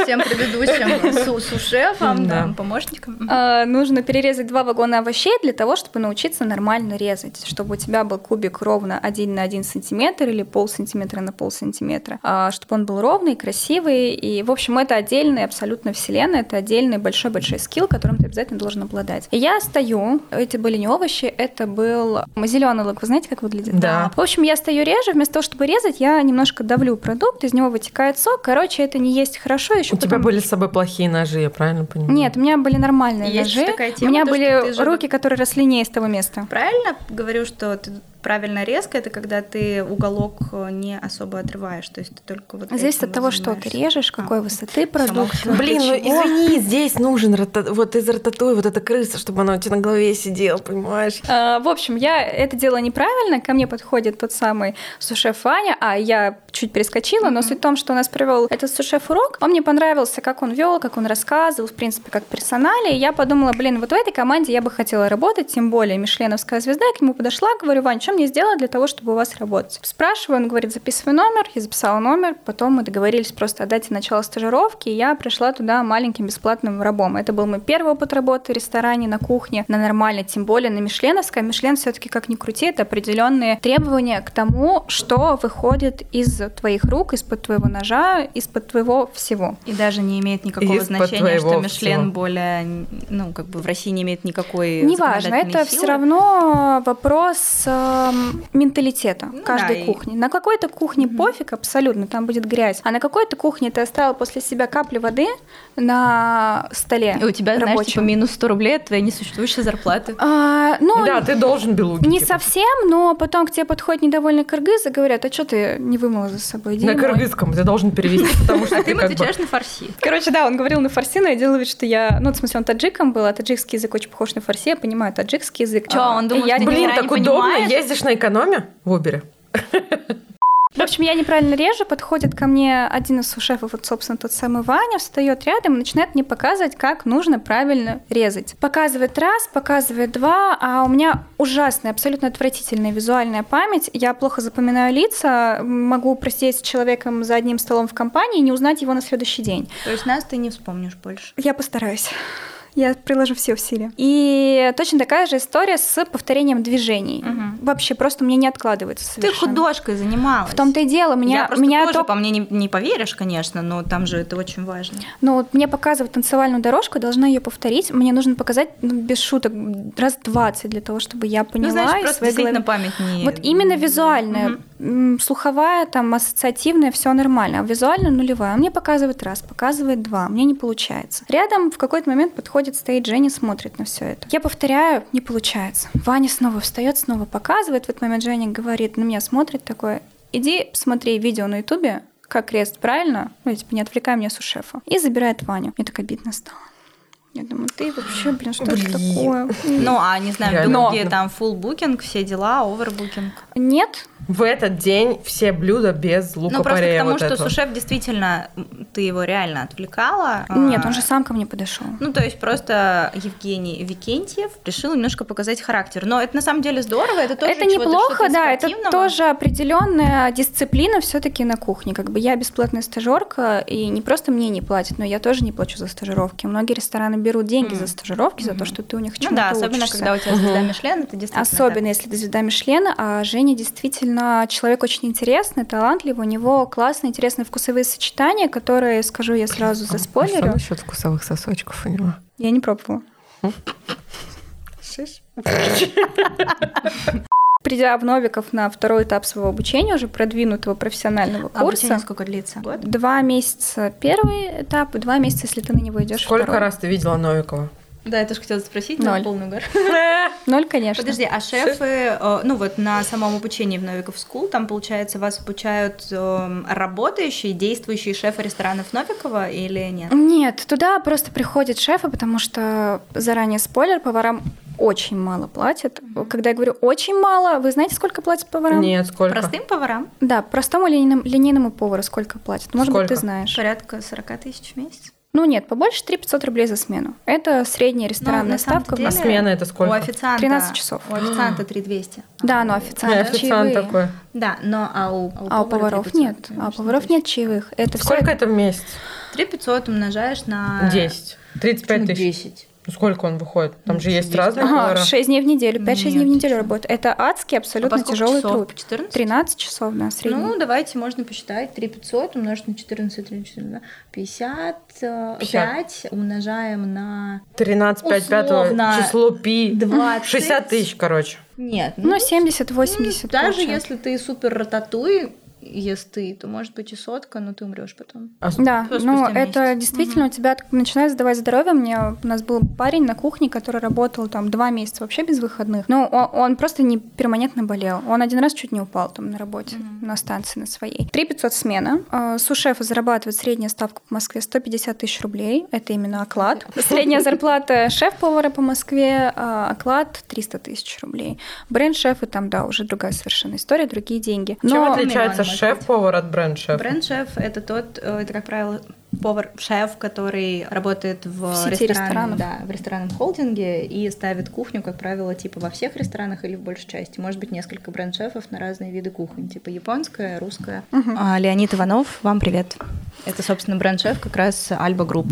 S2: Всем предыдущим су- сушефам, Да. помощникам.
S1: А, нужно перерезать два вагона овощей для того, чтобы научиться нормально резать, чтобы у тебя был кубик ровно 1 на 1 сантиметр или пол сантиметра на пол сантиметра, а, чтобы он был ровный, красивый. И, в общем, это отдельная абсолютно вселенная, это отдельный большой-большой скилл, которым ты обязательно должен обладать. И я стою, эти были не овощи, это был зеленый лук. Вы знаете, как выглядит?
S4: Да.
S1: В общем, я стою режу, вместо того, чтобы резать, я немножко давлю продукт, из него вытекает сок. Короче, это не есть хорошо. Еще
S4: У тебя были с собой плохие ножи, я правильно понимаю?
S1: нет, у меня были нормальные
S2: Есть
S1: ножи.
S2: такая
S1: у
S2: тема,
S1: меня
S2: то,
S1: были руки, которые росли не из того места.
S2: Правильно говорю, что ты правильная резка это когда ты уголок э, не особо отрываешь, то есть ты только вот
S1: Зависит
S2: этим
S1: от того, что ты режешь,
S2: А,
S1: какой высоты продукт.
S4: Блин, ну
S1: чего.
S4: извини, здесь нужен рата- вот из рататуй вот эта крыса, чтобы она у тебя на голове сидела, понимаешь?
S1: А, В общем, я это делала неправильно. Ко мне подходит тот самый сушеф Ваня, а я чуть перескочила, но суть в том, что у нас провел этот сушеф урок. Он мне понравился, как он вел, как он рассказывал, в принципе, как персонале. И я подумала, блин, вот в этой команде я бы хотела работать, тем более Мишленовская звезда. Я к нему подошла, говорю, Вань, что мне сделать для того, чтобы у вас работать? Спрашиваю, он говорит, записывай номер. Я записала номер, потом мы договорились просто о дате начала стажировки, и я пришла туда маленьким бесплатным рабом. Это был мой первый опыт работы в ресторане, на кухне, на нормальной, тем более на Мишленовской. Мишлен все-таки как ни крути, это определенные требования к тому, что выходит из твоих рук, из-под твоего ножа, из-под твоего всего.
S2: И даже не имеет никакого
S4: Из-под
S2: значения, что Мишлен
S4: всего.
S2: более, ну, как бы в России не имеет никакой
S1: Неважно, это
S2: силы.
S1: все равно вопрос эм, менталитета
S2: Ну
S1: каждой
S2: да, и-
S1: кухни. На какой-то кухне пофиг абсолютно, там будет грязь, а на какой-то кухне ты оставил после себя капли воды на столе
S2: И у тебя, знаешь,
S1: рабочем.
S2: типа минус 100 рублей от твоей несуществующей зарплаты.
S1: А, ну,
S4: Да, ты должен белуги.
S1: не
S4: типа.
S1: совсем, но потом к тебе подходит недовольный кыргыз и говорят, а что ты не вымыла за собой? Иди
S4: На
S1: мой».
S4: кыргызском ты должен перевести, потому что
S2: А ты
S4: ты
S2: им отвечаешь на фарси.
S1: Короче, да, он говорил на фарси, но я делала вид, что я... Ну, в смысле, он таджиком был, а таджикский язык очень похож на фарси, я понимаю таджикский язык.
S2: Чё,
S1: А,
S2: он
S1: и
S2: думает,
S1: я
S2: что
S4: Блин, так удобно,
S2: понимаешь?
S4: Ездишь на экономе в Убере.
S1: В общем, я неправильно режу, подходит ко мне один из сушефов, вот, собственно, тот самый Ваня, встает рядом и начинает мне показывать, как нужно правильно резать. Показывает раз, показывает два, а у меня ужасная, абсолютно отвратительная визуальная память. Я плохо запоминаю лица, могу просидеть с человеком за одним столом в компании и не узнать его на следующий день.
S2: То есть нас ты не вспомнишь больше.
S1: Я постараюсь. Я приложу все усилия. И точно такая же история с повторением движений.
S2: Мгм.
S1: Вообще просто мне не откладывается
S2: Ты
S1: совершенно.
S2: художкой занималась.
S1: В том-то и дело. Меня,
S2: я просто
S1: меня
S2: тоже,
S1: топ-
S2: по мне, не, не поверишь, конечно, но там же это очень важно.
S1: Ну, вот мне показывают танцевальную дорожку, я должна ее повторить. Мне нужно показать, ну, без шуток, раз 20 для того, чтобы я поняла.
S2: ну, знаешь, просто
S1: своей
S2: действительно
S1: голове-
S2: память не...
S1: Вот именно визуальная,
S2: Мгм.
S1: Слуховая, там, ассоциативная, все нормально, а визуально нулевая. Он мне показывает раз, показывает два, мне не получается. Рядом в какой-то момент подходит, стоит Женя, смотрит на все это. Я повторяю, не получается. Ваня снова встает, снова показывает. В этот момент Женя говорит, на меня смотрит такой, иди посмотри видео на ютубе, как крест правильно, ну, типа, не отвлекай меня с шефа. И забирает Ваню. Мне так обидно стало. Я думаю, ты вообще, блин, что это
S4: Блин.
S1: такое?
S2: Ну, а не знаю,
S4: Реально.
S2: другие там full букинг, все дела, овербукинг.
S1: Нет,
S4: В этот день все блюда без
S2: Ну, просто к тому,
S4: вот
S2: что
S4: этого.
S2: сушеф действительно, ты его реально отвлекала.
S1: нет,
S2: А,
S1: он же сам ко мне подошел.
S2: Ну, то есть просто Евгений Викентьев решил немножко показать характер. Но это на самом деле здорово, это тоже
S1: это неплохо,
S2: что-то
S1: да, это тоже определенная дисциплина все-таки на кухне. Как бы я бесплатная стажерка, и не просто мне не платят, но я тоже не плачу за стажировки. Многие рестораны берут деньги за стажировки, за то, что ты у них
S2: Ну
S1: чему-то
S2: да, особенно
S1: учишься.
S2: когда у тебя звезда Мишлен, это действительно
S1: Особенно, если ты звезда Мишлена, а Женя действительно человек очень интересный, талантливый, у него классные, интересные вкусовые сочетания, которые, скажу я сразу, за
S4: А что
S1: спойлерю,
S4: насчет вкусовых сосочков у него?
S1: я не пробовала. Придя в Новиков на второй этап своего обучения, уже продвинутого профессионального.
S2: Обучение
S1: курса,
S2: сколько длится? Год?
S1: два месяца первый этап, и два месяца, если ты на него идешь.
S4: Сколько раз ты видела Новикова?
S2: Да, я тоже хотела спросить,
S1: Ноль.
S2: но полный угар.
S1: Ноль, конечно.
S2: Подожди, а шефы, э, ну вот на самом обучении в Novikov School, там, получается, вас обучают э, работающие, действующие шефы ресторанов Новикова или нет?
S1: Нет, туда просто приходят шефы, потому что, заранее спойлер, поварам очень мало платят. Когда я говорю очень мало, вы знаете, сколько платят поварам?
S4: Нет, сколько?
S2: Простым поварам
S1: Да, простому линейному, линейному повару сколько платят? Может быть, ты
S4: Сколько?
S1: знаешь.
S2: порядка 40 тысяч в месяц.
S1: Ну нет, побольше 3 500 рублей за смену. Это средняя
S2: Ну,
S1: ресторанная
S2: на самом
S1: ставка.
S2: деле,
S4: А смена это сколько?
S2: У официанта
S1: 13 часов.
S2: У официанта 3200.
S1: Да, но официант,
S4: и официант
S1: чаевые.
S4: такой.
S2: Да, но а у,
S1: А у поваров нет. А у поваров нет чаевых. Это
S4: Сколько это в месяц?
S2: 3500 умножаешь на...
S4: 10. 35
S2: Ну,
S4: тысяч.
S2: 10.
S4: Ну, сколько он выходит? Там же есть
S2: 10.
S4: разные
S1: Ага,
S4: повара.
S1: 6 дней в неделю, 5-6
S2: Нет,
S1: дней в неделю работает. Это адский,
S2: А
S1: абсолютно
S2: сколько
S1: тяжелый
S2: часов?
S1: труд.
S2: По 14?
S1: 13 часов, да, средний.
S2: Ну, давайте можно посчитать. 3500 умножить на 14, 34, 50, э,
S4: 50.
S2: 5 умножаем на...
S4: 13, 5, 5
S2: Условно,
S4: число пи.
S2: 20.
S4: 60 тысяч, короче.
S2: Нет,
S1: ну, 70-80
S2: Даже
S1: получается.
S2: если ты супер рататуй, если то может быть и сотка, но ты умрешь потом.
S4: А
S1: Да, ну это
S2: месяц.
S1: действительно у тебя начинает сдавать здоровье. Мне у нас был парень на кухне, который работал там два месяца вообще без выходных. Ну, он, он просто не перманентно болел. Он один раз чуть не упал там на работе, на станции на своей. 3 500 смена. Э, Сушефа зарабатывает средняя ставка по Москве 150 тысяч рублей. Это именно оклад. Средняя зарплата шеф-повара по Москве, э, оклад 300 тысяч рублей. Бренд-шефы там, да, уже другая совершенно история, другие деньги.
S4: Чем
S1: Но-
S4: отличается
S2: Миллион, может
S4: шеф-повар от бренд-шефа?
S2: Бренд-шеф — это тот, э, это, как правило, повар-шеф, который работает в,
S1: В сети
S2: ресторанном,
S1: ресторанов.
S2: да, в ресторанном холдинге и ставит кухню, как правило, типа во всех ресторанах или в большей части. Может быть, несколько бренд-шефов на разные виды кухонь, типа японская, русская. А, Леонид Иванов, вам привет. Это, собственно, бренд-шеф как раз Alba Group.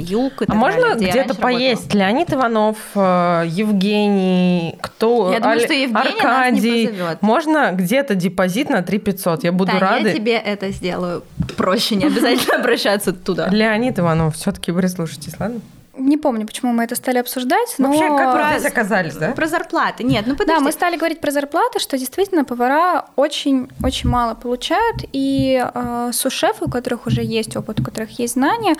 S2: Юг и
S4: А
S2: так
S4: можно
S2: далее,
S4: где-то поесть? Леонид Иванов, э, Евгений, кто?
S2: Я думаю,
S4: Аль-
S2: что Евгений нас не
S4: Аркадий.
S2: позовет.
S4: Можно где-то депозит на 3 500? Я буду
S2: работала. Тань,
S4: рада.
S2: я тебе это сделаю проще, не обязательно обращаться туда.
S4: Леонид Иванов, все-таки прислушайтесь, ладно?
S1: Не помню, почему мы это стали обсуждать, но...
S4: Вообще, как вы здесь оказались, да?
S2: Про зарплаты. Нет, ну подожди.
S1: Да, мы стали говорить про зарплаты, что действительно повара очень-очень мало получают, и э, сушефы, у которых уже есть опыт, у которых есть знания,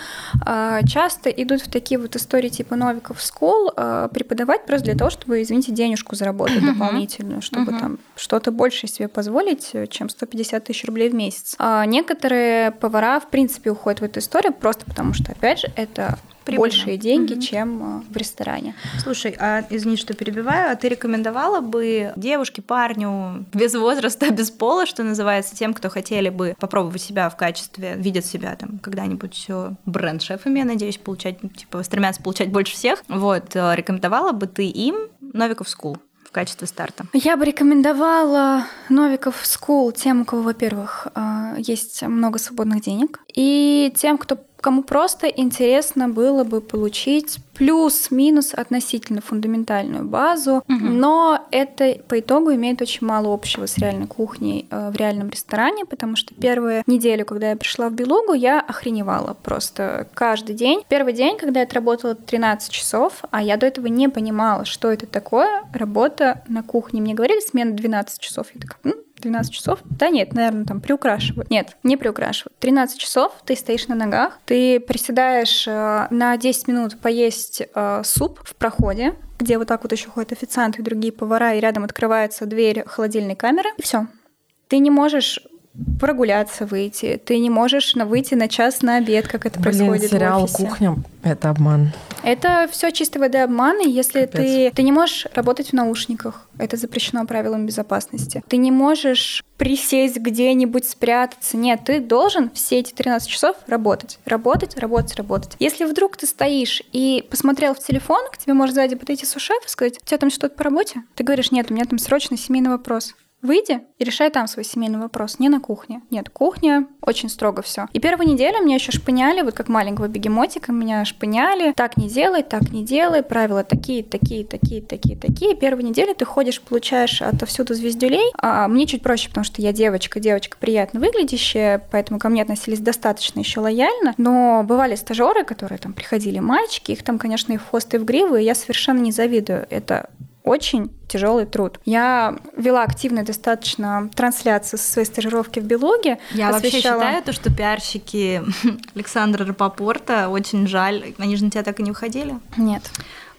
S1: э, часто идут в такие вот истории типа Новиков School э, преподавать просто для того, чтобы, извините, денежку заработать дополнительную, чтобы там что-то больше себе позволить, э, чем 150 тысяч рублей в месяц. А некоторые повара, в принципе, уходят в эту историю просто потому, что, опять же, это
S2: Прибыльно.
S1: большие деньги,
S2: Мгм.
S1: чем э, в ресторане.
S2: Слушай, а извини, что перебиваю, а ты рекомендовала бы девушке, парню без возраста, без пола, что называется, тем, кто хотели бы попробовать себя в качестве, видят себя там когда-нибудь все бренд-шефами, я надеюсь, получать, ну, типа, стремятся получать больше всех. Вот, э, рекомендовала бы ты им Новиков School в качестве старта?
S1: Я бы рекомендовала Новиков School тем, у кого, во-первых, э, есть много свободных денег, и тем, кто кому просто интересно было бы получить плюс-минус относительно фундаментальную базу,
S2: Мгм.
S1: но это по итогу имеет очень мало общего с реальной кухней э, в реальном ресторане, потому что первую неделю, когда я пришла в Белугу, я охреневала просто каждый день. Первый день, когда я отработала 13 часов, а я до этого не понимала, что это такое работа на кухне. Мне говорили смена 12 часов. Я такая, «М, 12 часов? Да нет, наверное, там приукрашивают. Нет, не приукрашивают. 13 часов ты стоишь на ногах, ты приседаешь э, на 10 минут поесть э, суп в проходе, где вот так вот еще ходят официанты и другие повара, и рядом открывается дверь холодильной камеры, и все. Ты не можешь прогуляться выйти, ты не можешь на выйти на час на обед, как это
S4: Блин,
S1: происходит в
S4: сериал
S1: офисе.
S4: «Кухня» — это обман.
S1: Это все чистой воды обман, и если
S4: Капец.
S1: ты, ты не можешь работать в наушниках, это запрещено правилам безопасности. Ты не можешь присесть где-нибудь, спрятаться. Нет, ты должен все эти 13 часов работать. Работать, работать, работать. Если вдруг ты стоишь и посмотрел в телефон, к тебе может сзади подойти сушеф и сказать, у тебя там что-то по работе? Ты говоришь, нет, у меня там срочно семейный вопрос. Выйди и решай там свой семейный вопрос, не на кухне. Нет, кухня очень строго все. И первую неделю меня еще шпыняли, вот как маленького бегемотика, меня шпыняли. Так не делай, так не делай, правила такие, такие, такие, такие, такие. Первую неделю ты ходишь, получаешь отовсюду звездюлей. А мне чуть проще, потому что я девочка, девочка приятно выглядящая, поэтому ко мне относились достаточно еще лояльно. Но бывали стажеры, которые там приходили мальчики, их там, конечно, и в хвост, и в гриву, и я совершенно не завидую. Это очень тяжелый труд. Я вела активно достаточно трансляции со своей стажировки в Белуге.
S2: Я вообще
S1: освещала-
S2: считаю, то, что пиарщики Александра Рапопорта, очень жаль, они же на тебя так и не уходили.
S1: Нет.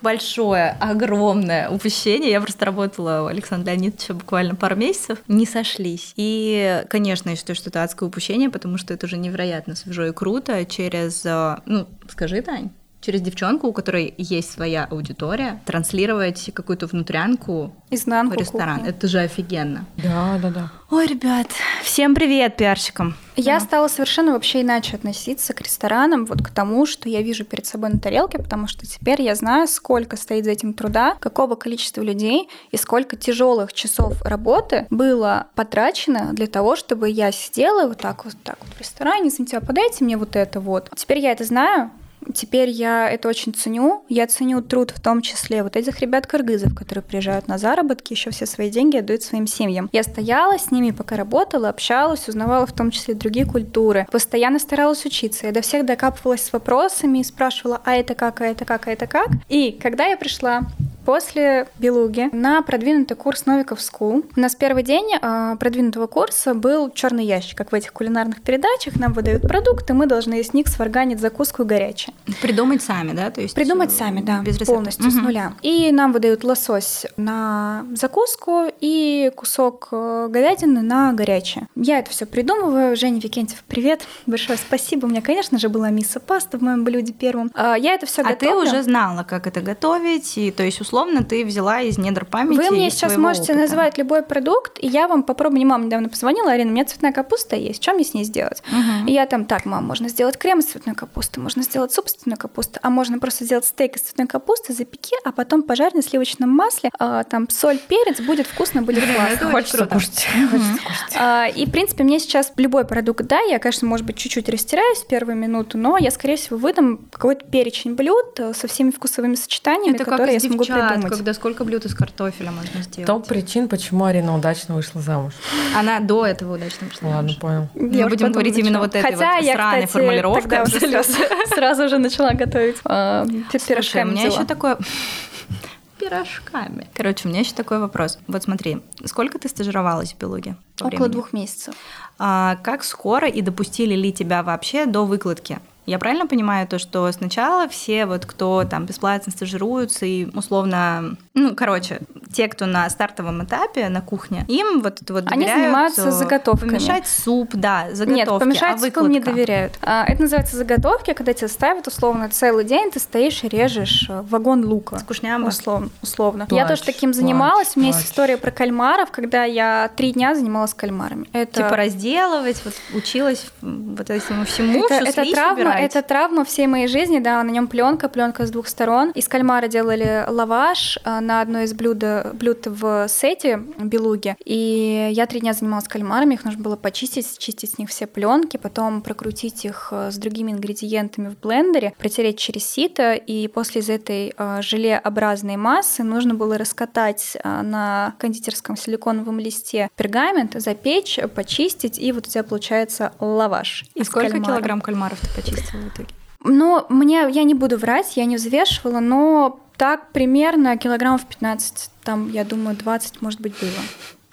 S2: большое, огромное упущение. Я просто работала у Александра Леонидовича буквально пару месяцев. Не сошлись. И, конечно, я считаю, что это адское упущение, потому что это уже невероятно свежо и круто через... э, Ну, скажи, Тань, через девчонку, у которой есть своя аудитория, транслировать какую-то внутрянку
S1: Изнанку
S2: в ресторан.
S1: кухни.
S2: Это же офигенно.
S4: Да, да, да.
S2: Ой, ребят, всем привет пиарщикам.
S1: Я стала совершенно вообще иначе относиться к ресторанам, вот к тому, что я вижу перед собой на тарелке, потому что теперь я знаю, сколько стоит за этим труда, какого количества людей и сколько тяжелых часов работы было потрачено для того, чтобы я сидела вот так вот, так вот в ресторане, извините, а подайте мне вот это вот. Теперь я это знаю, Теперь я это очень ценю. Я ценю труд в том числе вот этих ребят-кыргызов, которые приезжают на заработки, еще все свои деньги отдают своим семьям. Я стояла с ними, пока работала, общалась, узнавала в том числе другие культуры. Постоянно старалась учиться. Я до всех докапывалась с вопросами и спрашивала, а это как, а это как, а это как. И когда я пришла после Белуги на продвинутый курс Новиков School. У нас первый день э, продвинутого курса был черный ящик, как в этих кулинарных передачах. Нам выдают продукты, мы должны из них сварганить закуску горячее.
S2: Придумать сами, да? То есть
S1: Придумать
S2: э,
S1: сами, да,
S2: без рецепта.
S1: полностью с
S2: Мгм.
S1: нуля. И нам выдают лосось на закуску и кусок э, говядины на горячее. Я это все придумываю. Женя Викентьев, привет. Большое спасибо. У меня, конечно же, была мисса паста в моем блюде первом. А, Я это все
S2: А ты
S1: готовлю.
S2: уже знала, как это готовить, и то есть условно ты взяла из недр памяти.
S1: Вы мне сейчас можете
S2: опыта.
S1: называть любой продукт, и я вам попробую. Мне мама недавно позвонила, Арина, у меня цветная капуста есть, что мне с ней сделать?
S2: Мгм.
S1: И я там, так, мам, можно сделать крем из цветной капусты, можно сделать суп из цветной капусты, а можно просто сделать стейк из цветной капусты, запеки, а потом пожарить на сливочном масле, а, там соль, перец, будет вкусно, будет классно.
S2: это
S4: Хочется
S2: круто.
S4: кушать. Хочется кушать.
S1: А, И, в принципе, мне сейчас любой продукт, да, я, конечно, может быть, чуть-чуть растираюсь в первую минуту, но я, скорее всего, выдам какой-то перечень блюд э, со всеми вкусовыми сочетаниями,
S2: Это
S1: которые я смогу
S2: девчат,
S1: придумать.
S2: когда сколько блюд из картофеля можно сделать.
S4: Топ причин, почему Арина удачно вышла замуж.
S2: Она до этого удачно.
S4: Ладно,
S2: замуж.
S4: понял.
S2: Не
S1: Я
S2: будем говорить именно вот этой
S1: Хотя
S2: вот
S1: я,
S2: сраной
S1: кстати,
S2: формулировкой
S1: тогда уже
S2: абсолютно.
S1: сразу, же начала готовить э, пи-
S2: Слушай, у
S1: пирожками
S2: меня еще такое... Пирожками. Короче, у меня еще такой вопрос. Вот смотри, сколько ты стажировалась в Белуге?
S1: Около
S2: времени?
S1: двух месяцев.
S2: А как скоро и допустили ли тебя вообще до выкладки? Я правильно понимаю то, что сначала все вот, кто там бесплатно стажируются и условно, ну, короче, те, кто на стартовом этапе на кухне, им вот это вот
S1: Они
S2: доверяют,
S1: занимаются
S2: э,
S1: заготовками.
S2: Помешать суп, да, заготовки.
S1: Нет, помешать
S2: а
S1: супам не
S2: выкладка?
S1: доверяют. А, Это называется заготовки, когда тебе ставят условно целый день, ты стоишь и режешь э, вагон лука.
S2: Скучняма.
S1: Условно. условно.
S4: Плачь,
S1: я тоже таким
S4: плачь,
S1: занималась. У меня есть
S4: плачь.
S1: история про кальмаров, когда я три дня занималась кальмарами. Это...
S2: Типа разделывать, вот училась вот этому всему,
S1: это,
S2: всю
S1: это травма. Это травма всей моей жизни, да, на нем пленка, пленка с двух сторон. Из кальмара делали лаваш э, на одно из блюд, блюд в сете белуги. И я три дня занималась кальмарами, их нужно было почистить, чистить с них все пленки, потом прокрутить их э, с другими ингредиентами в блендере, протереть через сито, и после из этой э, желеобразной массы нужно было раскатать на кондитерском силиконовом листе пергамент, запечь, почистить, и вот у тебя получается лаваш.
S2: И
S1: из
S2: сколько
S1: кальмара.
S2: килограмм кальмаров ты почистила в итоге?
S1: Ну, мне, я не буду врать, я не взвешивала, но так примерно килограммов 15, там, я думаю, 20, может быть, было.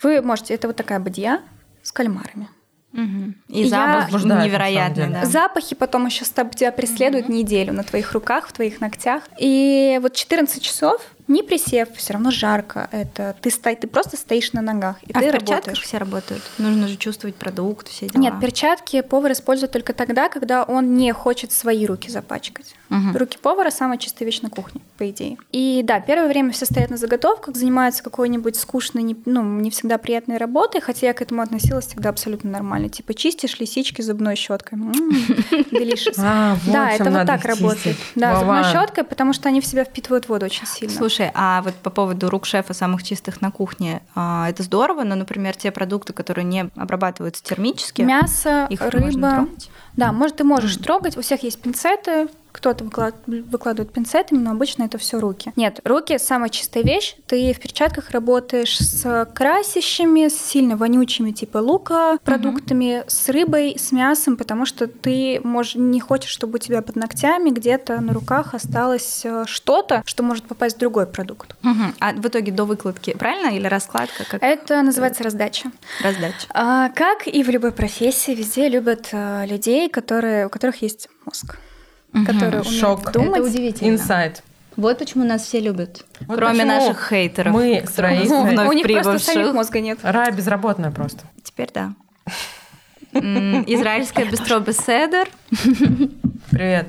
S1: Вы можете, это вот такая бадья с кальмарами.
S2: И
S1: Я-
S2: запах
S4: Возбуждает,
S2: невероятный, да.
S1: Запахи потом еще тебя преследуют неделю на твоих руках, в твоих ногтях. И вот 14 часов, не присев, все равно жарко. Это ты, сто... ты просто стоишь на ногах, и
S2: А
S1: ты
S2: в перчатках
S1: работаешь.
S2: все работают? Нужно же чувствовать продукт, все дела.
S1: Нет, перчатки повар использует только тогда, когда он не хочет свои руки запачкать.
S2: Мгм.
S1: Руки повара самая чистая вещь на кухне, по идее. И да, первое время все стоят на заготовках, занимаются какой-нибудь скучной, не, ну, не всегда приятной работой, хотя я к этому относилась всегда абсолютно нормально. Типа чистишь лисички зубной щеткой. Делишес.
S4: А,
S1: Да, это вот так работает. Да, зубной щеткой, потому что они в себя впитывают воду очень сильно.
S2: Слушай, а вот по поводу рук шефа самых чистых на кухне, а, это здорово, но, например, те продукты, которые не обрабатываются термически,
S1: Мясо, рыба. Да, может, ты можешь трогать. У всех есть пинцеты. Кто-то выклад- выкладывает пинцетами, но обычно это все руки. Нет, руки самая чистая вещь. Ты в перчатках работаешь с красящими, с сильно вонючими типа лука продуктами, с рыбой, с мясом, потому что ты можешь, не хочешь, чтобы у тебя под ногтями где-то на руках осталось э, что-то, что может попасть в другой продукт.
S2: Мгм. А в итоге до выкладки, правильно? Или раскладка, как
S1: Это называется раздача.
S2: раздача?
S1: А, как и в любой профессии, везде любят а, людей, которые, у которых есть мозг, которые умеют
S4: Шок.
S1: думать.
S2: удивительно.
S4: Инсайт.
S2: Вот почему нас все любят.
S4: Вот
S2: Кроме наших хейтеров.
S4: мы с
S2: которые
S4: Раисой-
S2: вновь
S1: у них просто
S2: прибывших.
S1: самих мозга нет.
S4: Рая безработная просто.
S2: Теперь да. М, Израильское бистро Беседер.
S4: Привет.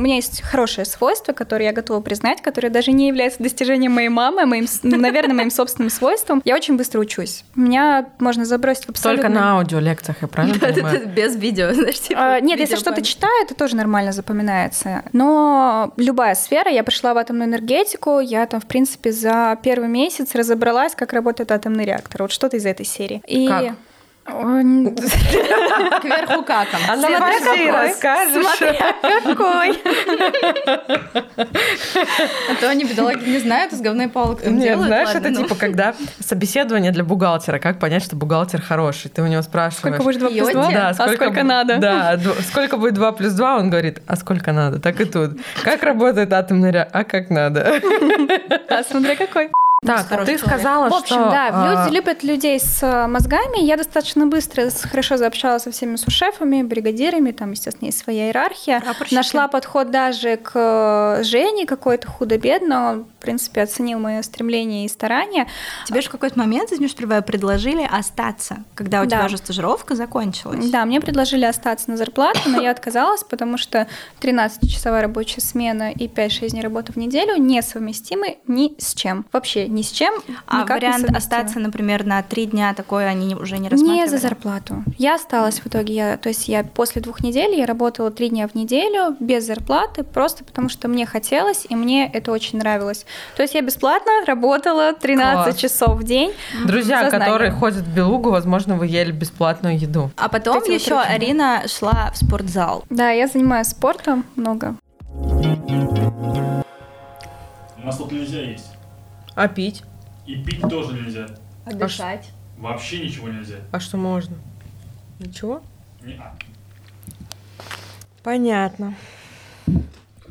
S1: У меня есть хорошее свойство, которое я готова признать, которое даже не является достижением моей мамы, моим, ну, наверное, моим собственным свойством. Я очень быстро учусь. Меня можно забросить в абсолютно...
S4: Только на аудиолекциях, я правильно понимаю?
S2: Без видео, знаешь, типа.
S1: А, Нет, если что-то читаю, это тоже нормально запоминается. Но любая сфера, я пришла в атомную энергетику, я там, в принципе, за первый месяц разобралась, как работает атомный реактор. Вот что-то из этой серии. И...
S4: Как?
S2: Кверху каком.
S4: А
S1: Смотря
S4: расскажешь.
S1: Какой?
S2: А то они, бедолаги, не знают, из говной палок там
S4: Нет,
S2: делают.
S4: знаешь,
S2: ладно,
S4: это
S2: ну.
S4: типа когда собеседование для бухгалтера. Как понять, что бухгалтер хороший? Ты у него спрашиваешь.
S1: Сколько будет 2 плюс
S2: Пьёте?
S1: 2?
S4: Да,
S1: а сколько надо?
S4: Да, сколько будет 2 плюс 2, он говорит, а сколько надо? Так и тут. Как работает атомный реактор? А как надо?
S1: А смотря какой.
S4: Так, а ты
S2: человек.
S4: сказала,
S1: В общем,
S4: что...
S1: да,
S4: а,
S1: люди любят людей с э, мозгами. Я достаточно быстро хорошо заобщалась со всеми сушефами, бригадирами, там, естественно, есть своя иерархия.
S2: Прапорщики.
S1: Нашла подход даже к э, Жене какой-то худо-бедно. Он, в принципе, оценил мое стремление и старания.
S2: Тебе же в какой-то момент, извините, прерываю, предложили остаться, когда у
S1: Да.
S2: тебя уже стажировка закончилась.
S1: Да, мне предложили остаться на зарплату, но я отказалась, потому что 13-часовая рабочая смена и 5-6 дней работы в неделю несовместимы ни с чем. Вообще ни с чем.
S2: А
S1: не
S2: вариант остаться, например, на три дня такое они уже не
S1: Не
S2: рассматривали?
S1: за зарплату. Я осталась в итоге. Я, то есть я после двух недель я работала три дня в неделю без зарплаты, просто потому что мне хотелось, и мне это очень нравилось. То есть я бесплатно работала 13
S4: Класс.
S1: часов в день.
S4: Друзья, которые ходят в Белугу, возможно, вы ели бесплатную еду.
S2: А потом
S1: Вот вот
S2: еще
S1: руки.
S2: Арина шла в спортзал.
S1: Да, я занимаюсь спортом много.
S6: У нас тут нельзя есть.
S4: А пить?
S6: И пить тоже нельзя.
S2: А
S1: дышать?
S6: Вообще ничего нельзя.
S4: А что можно? Ничего?
S6: Не-а.
S4: Понятно.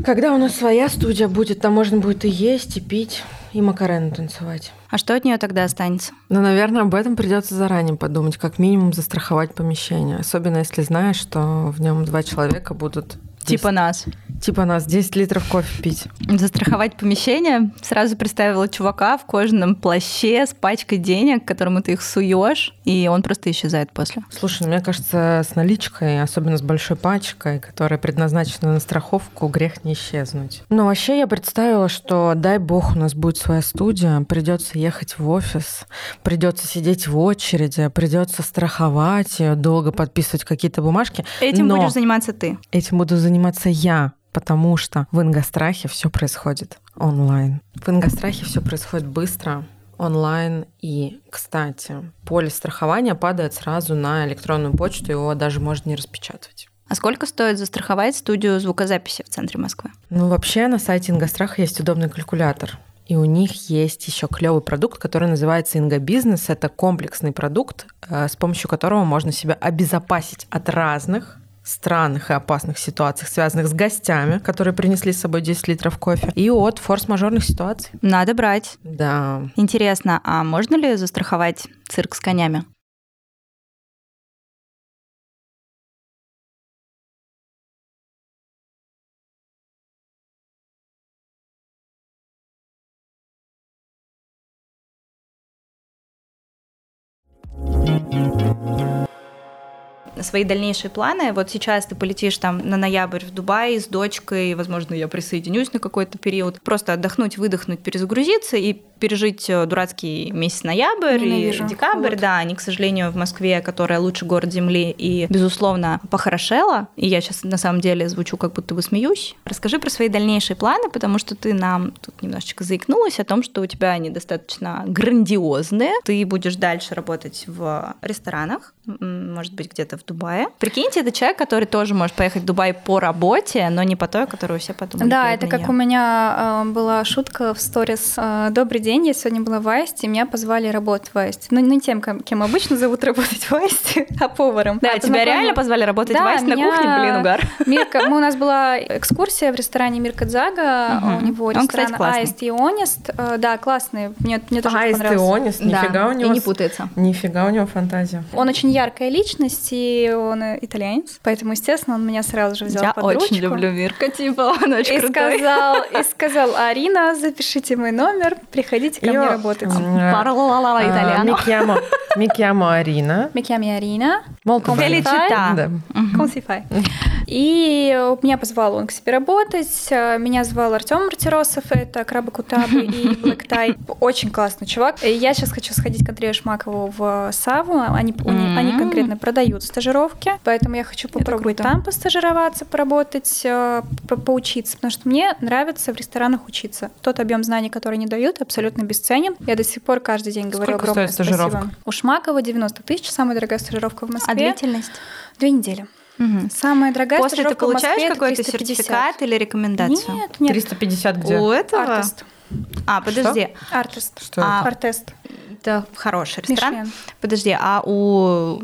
S4: Когда у нас своя студия будет, там можно будет и есть, и пить, и макарены танцевать.
S2: А что от нее тогда останется?
S4: Но, наверное, об этом придется заранее подумать, как минимум застраховать помещение. Особенно если знаешь, что в нем два человека будут
S2: Типа нас.
S4: Типа нас 10 литров кофе пить.
S2: Застраховать помещение. Сразу представила чувака в кожаном плаще с пачкой денег, которому ты их суешь, и он просто исчезает после.
S4: Слушай, ну, мне кажется, с наличкой, особенно с большой пачкой, которая предназначена на страховку, грех не исчезнуть. Но вообще я представила, что дай бог у нас будет своя студия, придется ехать в офис, придется сидеть в очереди, придется страховать долго подписывать какие-то бумажки.
S2: Этим
S4: Но
S2: будешь заниматься ты.
S4: Этим буду заниматься я, потому что в Ингострахе все происходит онлайн. В Ингострахе все происходит быстро, онлайн. И, кстати, поле страхования падает сразу на электронную почту, его даже можно не распечатывать.
S2: А сколько стоит застраховать студию звукозаписи в центре Москвы?
S4: Ну, вообще на сайте Ингостраха есть удобный калькулятор. И у них есть еще клевый продукт, который называется Ингобизнес. Это комплексный продукт, э, с помощью которого можно себя обезопасить от разных странных и опасных ситуациях, связанных с гостями, которые принесли с собой 10 литров кофе, и от форс-мажорных ситуаций.
S2: Надо брать.
S4: Да.
S2: Интересно, а можно ли застраховать цирк с конями? Свои дальнейшие планы? Вот сейчас ты полетишь там на ноябрь в Дубай с дочкой, возможно, я присоединюсь на какой-то период. Просто отдохнуть, выдохнуть, перезагрузиться и пережить э, дурацкий месяц ноябрь
S1: Ненавижу.
S2: и декабрь.
S1: Вот.
S2: Да, они, к сожалению, в Москве, которая лучший город Земли и, безусловно, похорошела. И я сейчас на самом деле звучу, как будто бы смеюсь. Расскажи про свои дальнейшие планы, потому что ты нам тут немножечко заикнулась о том, что у тебя они достаточно грандиозные. Ты будешь дальше работать в ресторанах, может быть, где-то в Дубае. Прикиньте, это человек, который тоже может поехать в Дубай по работе, но не по той, которую все подумали.
S1: Да, это как
S2: я.
S1: у меня э, была шутка в сторис. э, Добрый день, я сегодня была в Аисте, и меня позвали работать в Аисте. Ну, не тем, кем, обычно зовут работать в Аисте, а поваром.
S2: Да, тебя реально позвали работать
S1: Да,
S2: в Аисте на
S1: меня-
S2: кухне? Блин, угар.
S1: Мирка, мы, у нас была экскурсия в ресторане Мирка Дзага,
S2: Мгм.
S1: у него
S2: Он, кстати,
S1: ресторан
S2: классный.
S1: Аист и Honest. Э, Да, классный, мне, мне тоже очень
S4: Аист и
S1: понравился.
S4: Онис, нифига
S2: Да,
S4: у него...
S2: и не путается.
S4: Нифига у него фантазия.
S1: Он очень яркая личность, и он э, итальянец, поэтому, естественно, он меня сразу же взял
S2: Я
S1: под
S2: очень
S1: ручку.
S2: люблю Мирка, типа, он очень
S1: И
S2: крутой.
S1: сказал, и сказал, Арина, запишите мой номер, приходите ко мне
S4: Io,
S1: работать.
S4: м,
S2: Парлалала
S4: а,
S2: итальяно.
S4: Mi chiamo, Arina.
S1: Mi chiami Арина.
S4: Molto bene.
S2: Felicità.
S4: Да.
S1: Come si fa? И меня позвал он к себе работать. Э, Меня звал Артем Мартиросов, это Краба Кутабы и Black Tie. Очень классный чувак. И я сейчас хочу сходить к Андрею Шмакову в Саву. Они, них- они конкретно продают стажировки, поэтому я хочу попробовать там постажироваться, поработать, э, по- поучиться, потому что мне нравится в ресторанах учиться. Тот объем знаний, который они дают, абсолютно бесценен. Я до сих пор каждый день говорю
S4: Сколько
S1: огромное
S4: стоит стажировка?
S1: спасибо. У Шмакова 90 тысяч, самая дорогая стажировка в Москве.
S2: А длительность?
S1: Две недели.
S2: Мгм.
S1: Самая дорогая
S2: После ты получаешь какой-то
S1: 350.
S2: сертификат или рекомендацию?
S1: Нет, нет.
S4: 350 где?
S2: У этого?
S1: Артист.
S2: А, подожди.
S1: Артист.
S4: Что
S2: А,
S4: это?
S1: Артист.
S2: Это хороший ресторан.
S1: Мишлен.
S2: Подожди, а у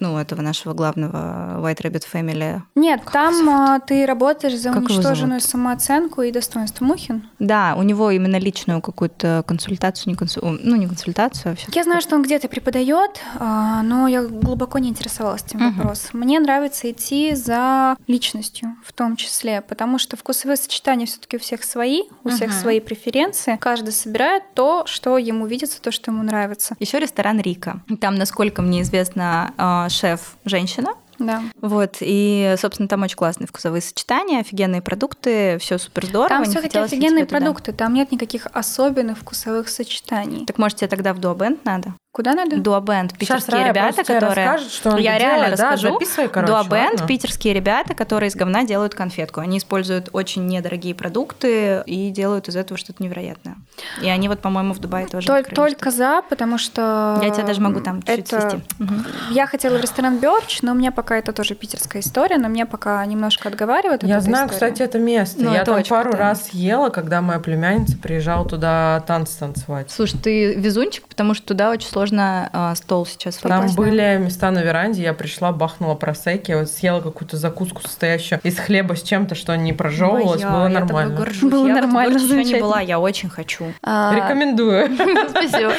S2: ну, этого нашего главного White Rabbit Family.
S1: Нет, там а, ты работаешь за
S2: Как
S1: уничтоженную самооценку и достоинство. Мухин?
S2: Да, у него именно личную какую-то консультацию, не консу- ну не консультацию, а все.
S1: Я знаю, что он где-то преподает, а, но я глубоко не интересовалась этим
S2: Мгм.
S1: вопросом. Мне нравится идти за личностью в том числе, потому что вкусовые сочетания все-таки у всех свои, у всех
S2: Мгм.
S1: свои преференции. Каждый собирает то, что ему видится, то, что ему нравится.
S2: Еще ресторан Рика. Там, насколько мне известно, э, шеф женщина.
S1: Да.
S2: Вот, и, собственно, там очень классные вкусовые сочетания, офигенные продукты, все супер здорово.
S1: Там
S2: хотелось идти
S1: офигенные
S2: туда.
S1: продукты, там нет никаких особенных вкусовых сочетаний.
S2: Так может тебе тогда в Дуабенд надо?
S1: Куда надо?
S2: Дуабенд, питерские ребята, которые...
S4: расскажет, что он
S2: Я реально
S4: делает, да?
S2: расскажу.
S4: Записывай, короче,
S2: Дуабенд,
S4: ладно?
S2: питерские ребята, которые из говна делают конфетку. Они используют очень недорогие продукты и делают из этого что-то невероятное. И они вот, по-моему, в Дубае тоже
S1: Толь-
S2: открыли
S1: только за, потому что...
S2: Я тебя даже могу там чуть-чуть
S1: это...
S2: свести. Мгм.
S1: Я хотела в ресторан Бёрч, но у меня пока это тоже питерская история, но мне пока немножко отговаривает.
S4: Я знаю,
S1: история.
S4: кстати, это место.
S2: Ну,
S4: я
S2: это
S4: там пару
S2: крутое
S4: раз ела, когда моя племянница приезжала туда танцы танцевать.
S2: Слушай, ты везунчик, потому что туда очень сложно а, стол сейчас
S4: Там были места на веранде, я пришла, бахнула просеки, вот съела какую-то закуску, состоящую из хлеба с чем-то, что не прожевывалось,
S2: Ой,
S4: было нормально.
S2: горжусь.
S1: Было
S2: я
S1: нормально,
S2: вот не была, я очень хочу.
S1: А,
S4: Рекомендую.
S2: Спасибо.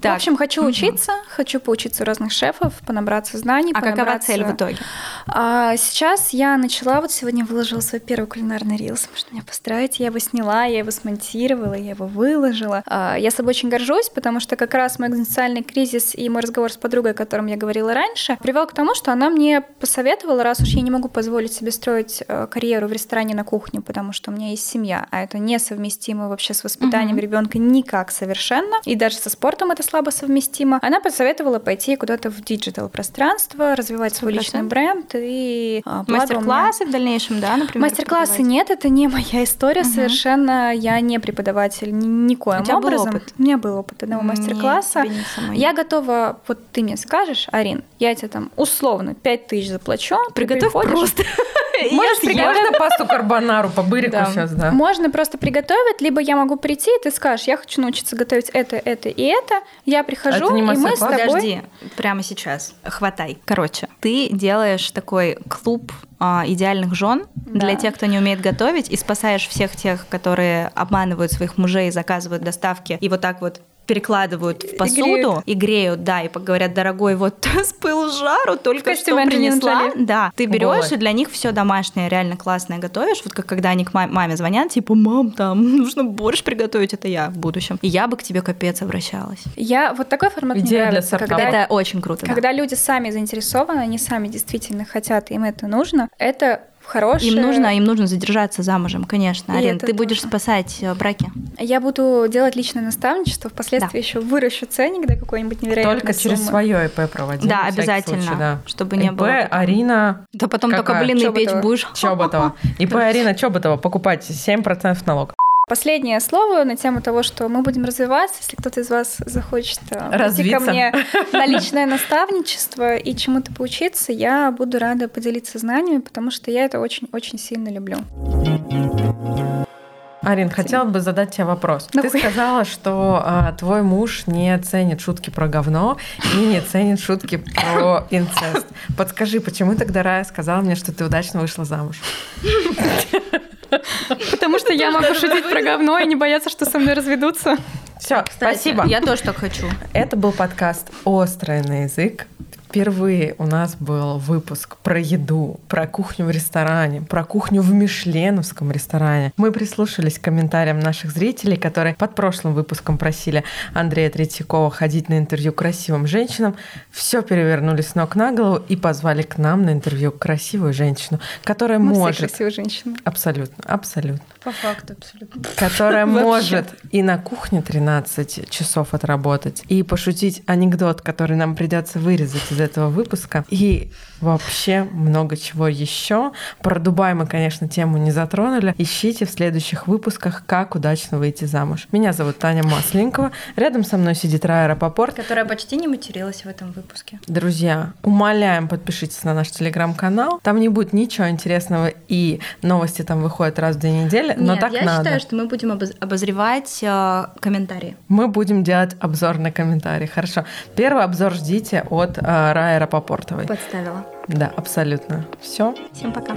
S2: Так.
S1: В общем, хочу учиться, хочу поучиться у разных шефов, понабраться знаний,
S2: А какова
S1: понабраться-
S2: цель в итоге?
S1: А, сейчас я начала, вот сегодня выложила свой первый кулинарный reels, можно меня поздравить, я его сняла, я его смонтировала, я его выложила. А, я собой очень горжусь, потому что как раз мой экзистенциальный кризис и мой разговор с подругой, о котором я говорила раньше, привел к тому, что она мне посоветовала, раз уж я не могу позволить себе строить э, карьеру в ресторане на кухне, потому что у меня есть семья, а это несовместимо вообще с воспитанием ребенка никак совершенно, и даже со спортом это слабо совместимо. Она посоветовала пойти куда-то в digital пространство, развивать свой личный
S2: 100%.
S1: бренд и а,
S2: Мастер-классы в дальнейшем, да, например?
S1: Мастер-классы нет, это не моя история
S2: Мгм.
S1: совершенно. Я не преподаватель ни- никоим
S2: У тебя был
S1: образом.
S2: опыт?
S1: У меня был опыт одного мастер-класса. Я готова, вот ты мне скажешь, Арин, я тебе там условно 5 тысяч заплачу,
S2: Приготовь просто.
S1: Можешь
S4: пасту карбонару по бырику
S1: Да.
S4: сейчас, да?
S1: Можно просто приготовить, либо я могу прийти, и ты скажешь, я хочу научиться готовить это, это и это. Я прихожу,
S4: Это
S1: и мы с тобой...
S2: Подожди, прямо сейчас. Хватай. Короче, ты делаешь такой клуб а, идеальных жен
S1: Да.
S2: для тех, кто не умеет готовить, и спасаешь всех тех, которые обманывают своих мужей, заказывают доставки и вот так вот перекладывают в посуду
S1: греют.
S2: и греют, да, и говорят, дорогой, вот с пылу жару только что принесла. Да, ты берешь и для них все домашнее, реально классное готовишь. Вот как когда они к ма- маме звонят, типа, мам, там нужно борщ приготовить, это я в будущем. И я бы к тебе капец обращалась.
S1: Я вот такой формат мне
S4: Идея
S1: нравится,
S4: стартапа.
S1: когда
S2: Это очень круто. да.
S1: Когда люди сами заинтересованы, они сами действительно хотят, им это нужно, это хорошее.
S2: Им нужно, им нужно задержаться замужем, конечно.
S1: И
S2: Арин, ты будешь
S1: тоже.
S2: спасать э, браки.
S1: Я буду делать личное наставничество, впоследствии еще выращу ценник до какой-нибудь невероятной
S4: Только через
S1: суммы.
S4: свое ИП проводить.
S2: Да, обязательно,
S4: случай, да.
S2: чтобы не
S4: ИП
S2: было потом.
S4: Арина
S2: Да потом
S4: Какая?
S2: только блины
S1: Чоботова.
S2: печь будешь.
S4: Чоботова. ИП Арина Чоботова. Покупайте 7% налог.
S1: Последнее слово на тему того, что мы будем развиваться. Если кто-то из вас захочет э, прийти ко мне на личное наставничество и чему-то поучиться, я буду рада поделиться знаниями, потому что я это очень-очень сильно люблю.
S4: Арин, хотела бы задать тебе вопрос.
S1: Ну,
S4: Ты
S1: хуй.
S4: сказала, что а, твой муж не ценит шутки про говно и не ценит шутки про инцест. Подскажи, почему тогда Рая сказала мне, что ты удачно вышла замуж?
S1: Потому что я могу шутить про говно и не бояться, что со мной разведутся.
S4: Все, спасибо.
S2: Я тоже так хочу.
S4: Это был подкаст «Острое на язык». Впервые у нас был выпуск про еду, про кухню в ресторане, про кухню в мишленовском ресторане. Мы прислушались к комментариям наших зрителей, которые под прошлым выпуском просили Андрея Третьякова ходить на интервью красивым женщинам. Все перевернули с ног на голову и позвали к нам на интервью красивую женщину, которая
S1: Мы все
S4: может...
S1: красивые женщины.
S4: Абсолютно, абсолютно.
S3: По факту абсолютно.
S4: Которая может и на кухне 13 часов отработать, и пошутить анекдот, который нам придется вырезать из этого выпуска, и вообще много чего еще. Про Дубай мы, конечно, тему не затронули. Ищите в следующих выпусках, как удачно выйти замуж. Меня зовут Таня Масленникова. Рядом со мной сидит Рая Рапопорт.
S2: Которая почти не материлась в этом выпуске.
S4: Друзья, умоляем, подпишитесь на наш телеграм-канал. Там не будет ничего интересного, и новости там выходят раз в две недели, но
S2: Нет,
S4: так
S2: я
S4: надо.
S2: считаю, что мы будем обоз- обозревать э, комментарии.
S4: Мы будем делать обзор на комментарии. Хорошо. Первый обзор ждите от э, Раи Рапопортовой.
S2: Подставила.
S4: Да, абсолютно. Все.
S2: Всем пока.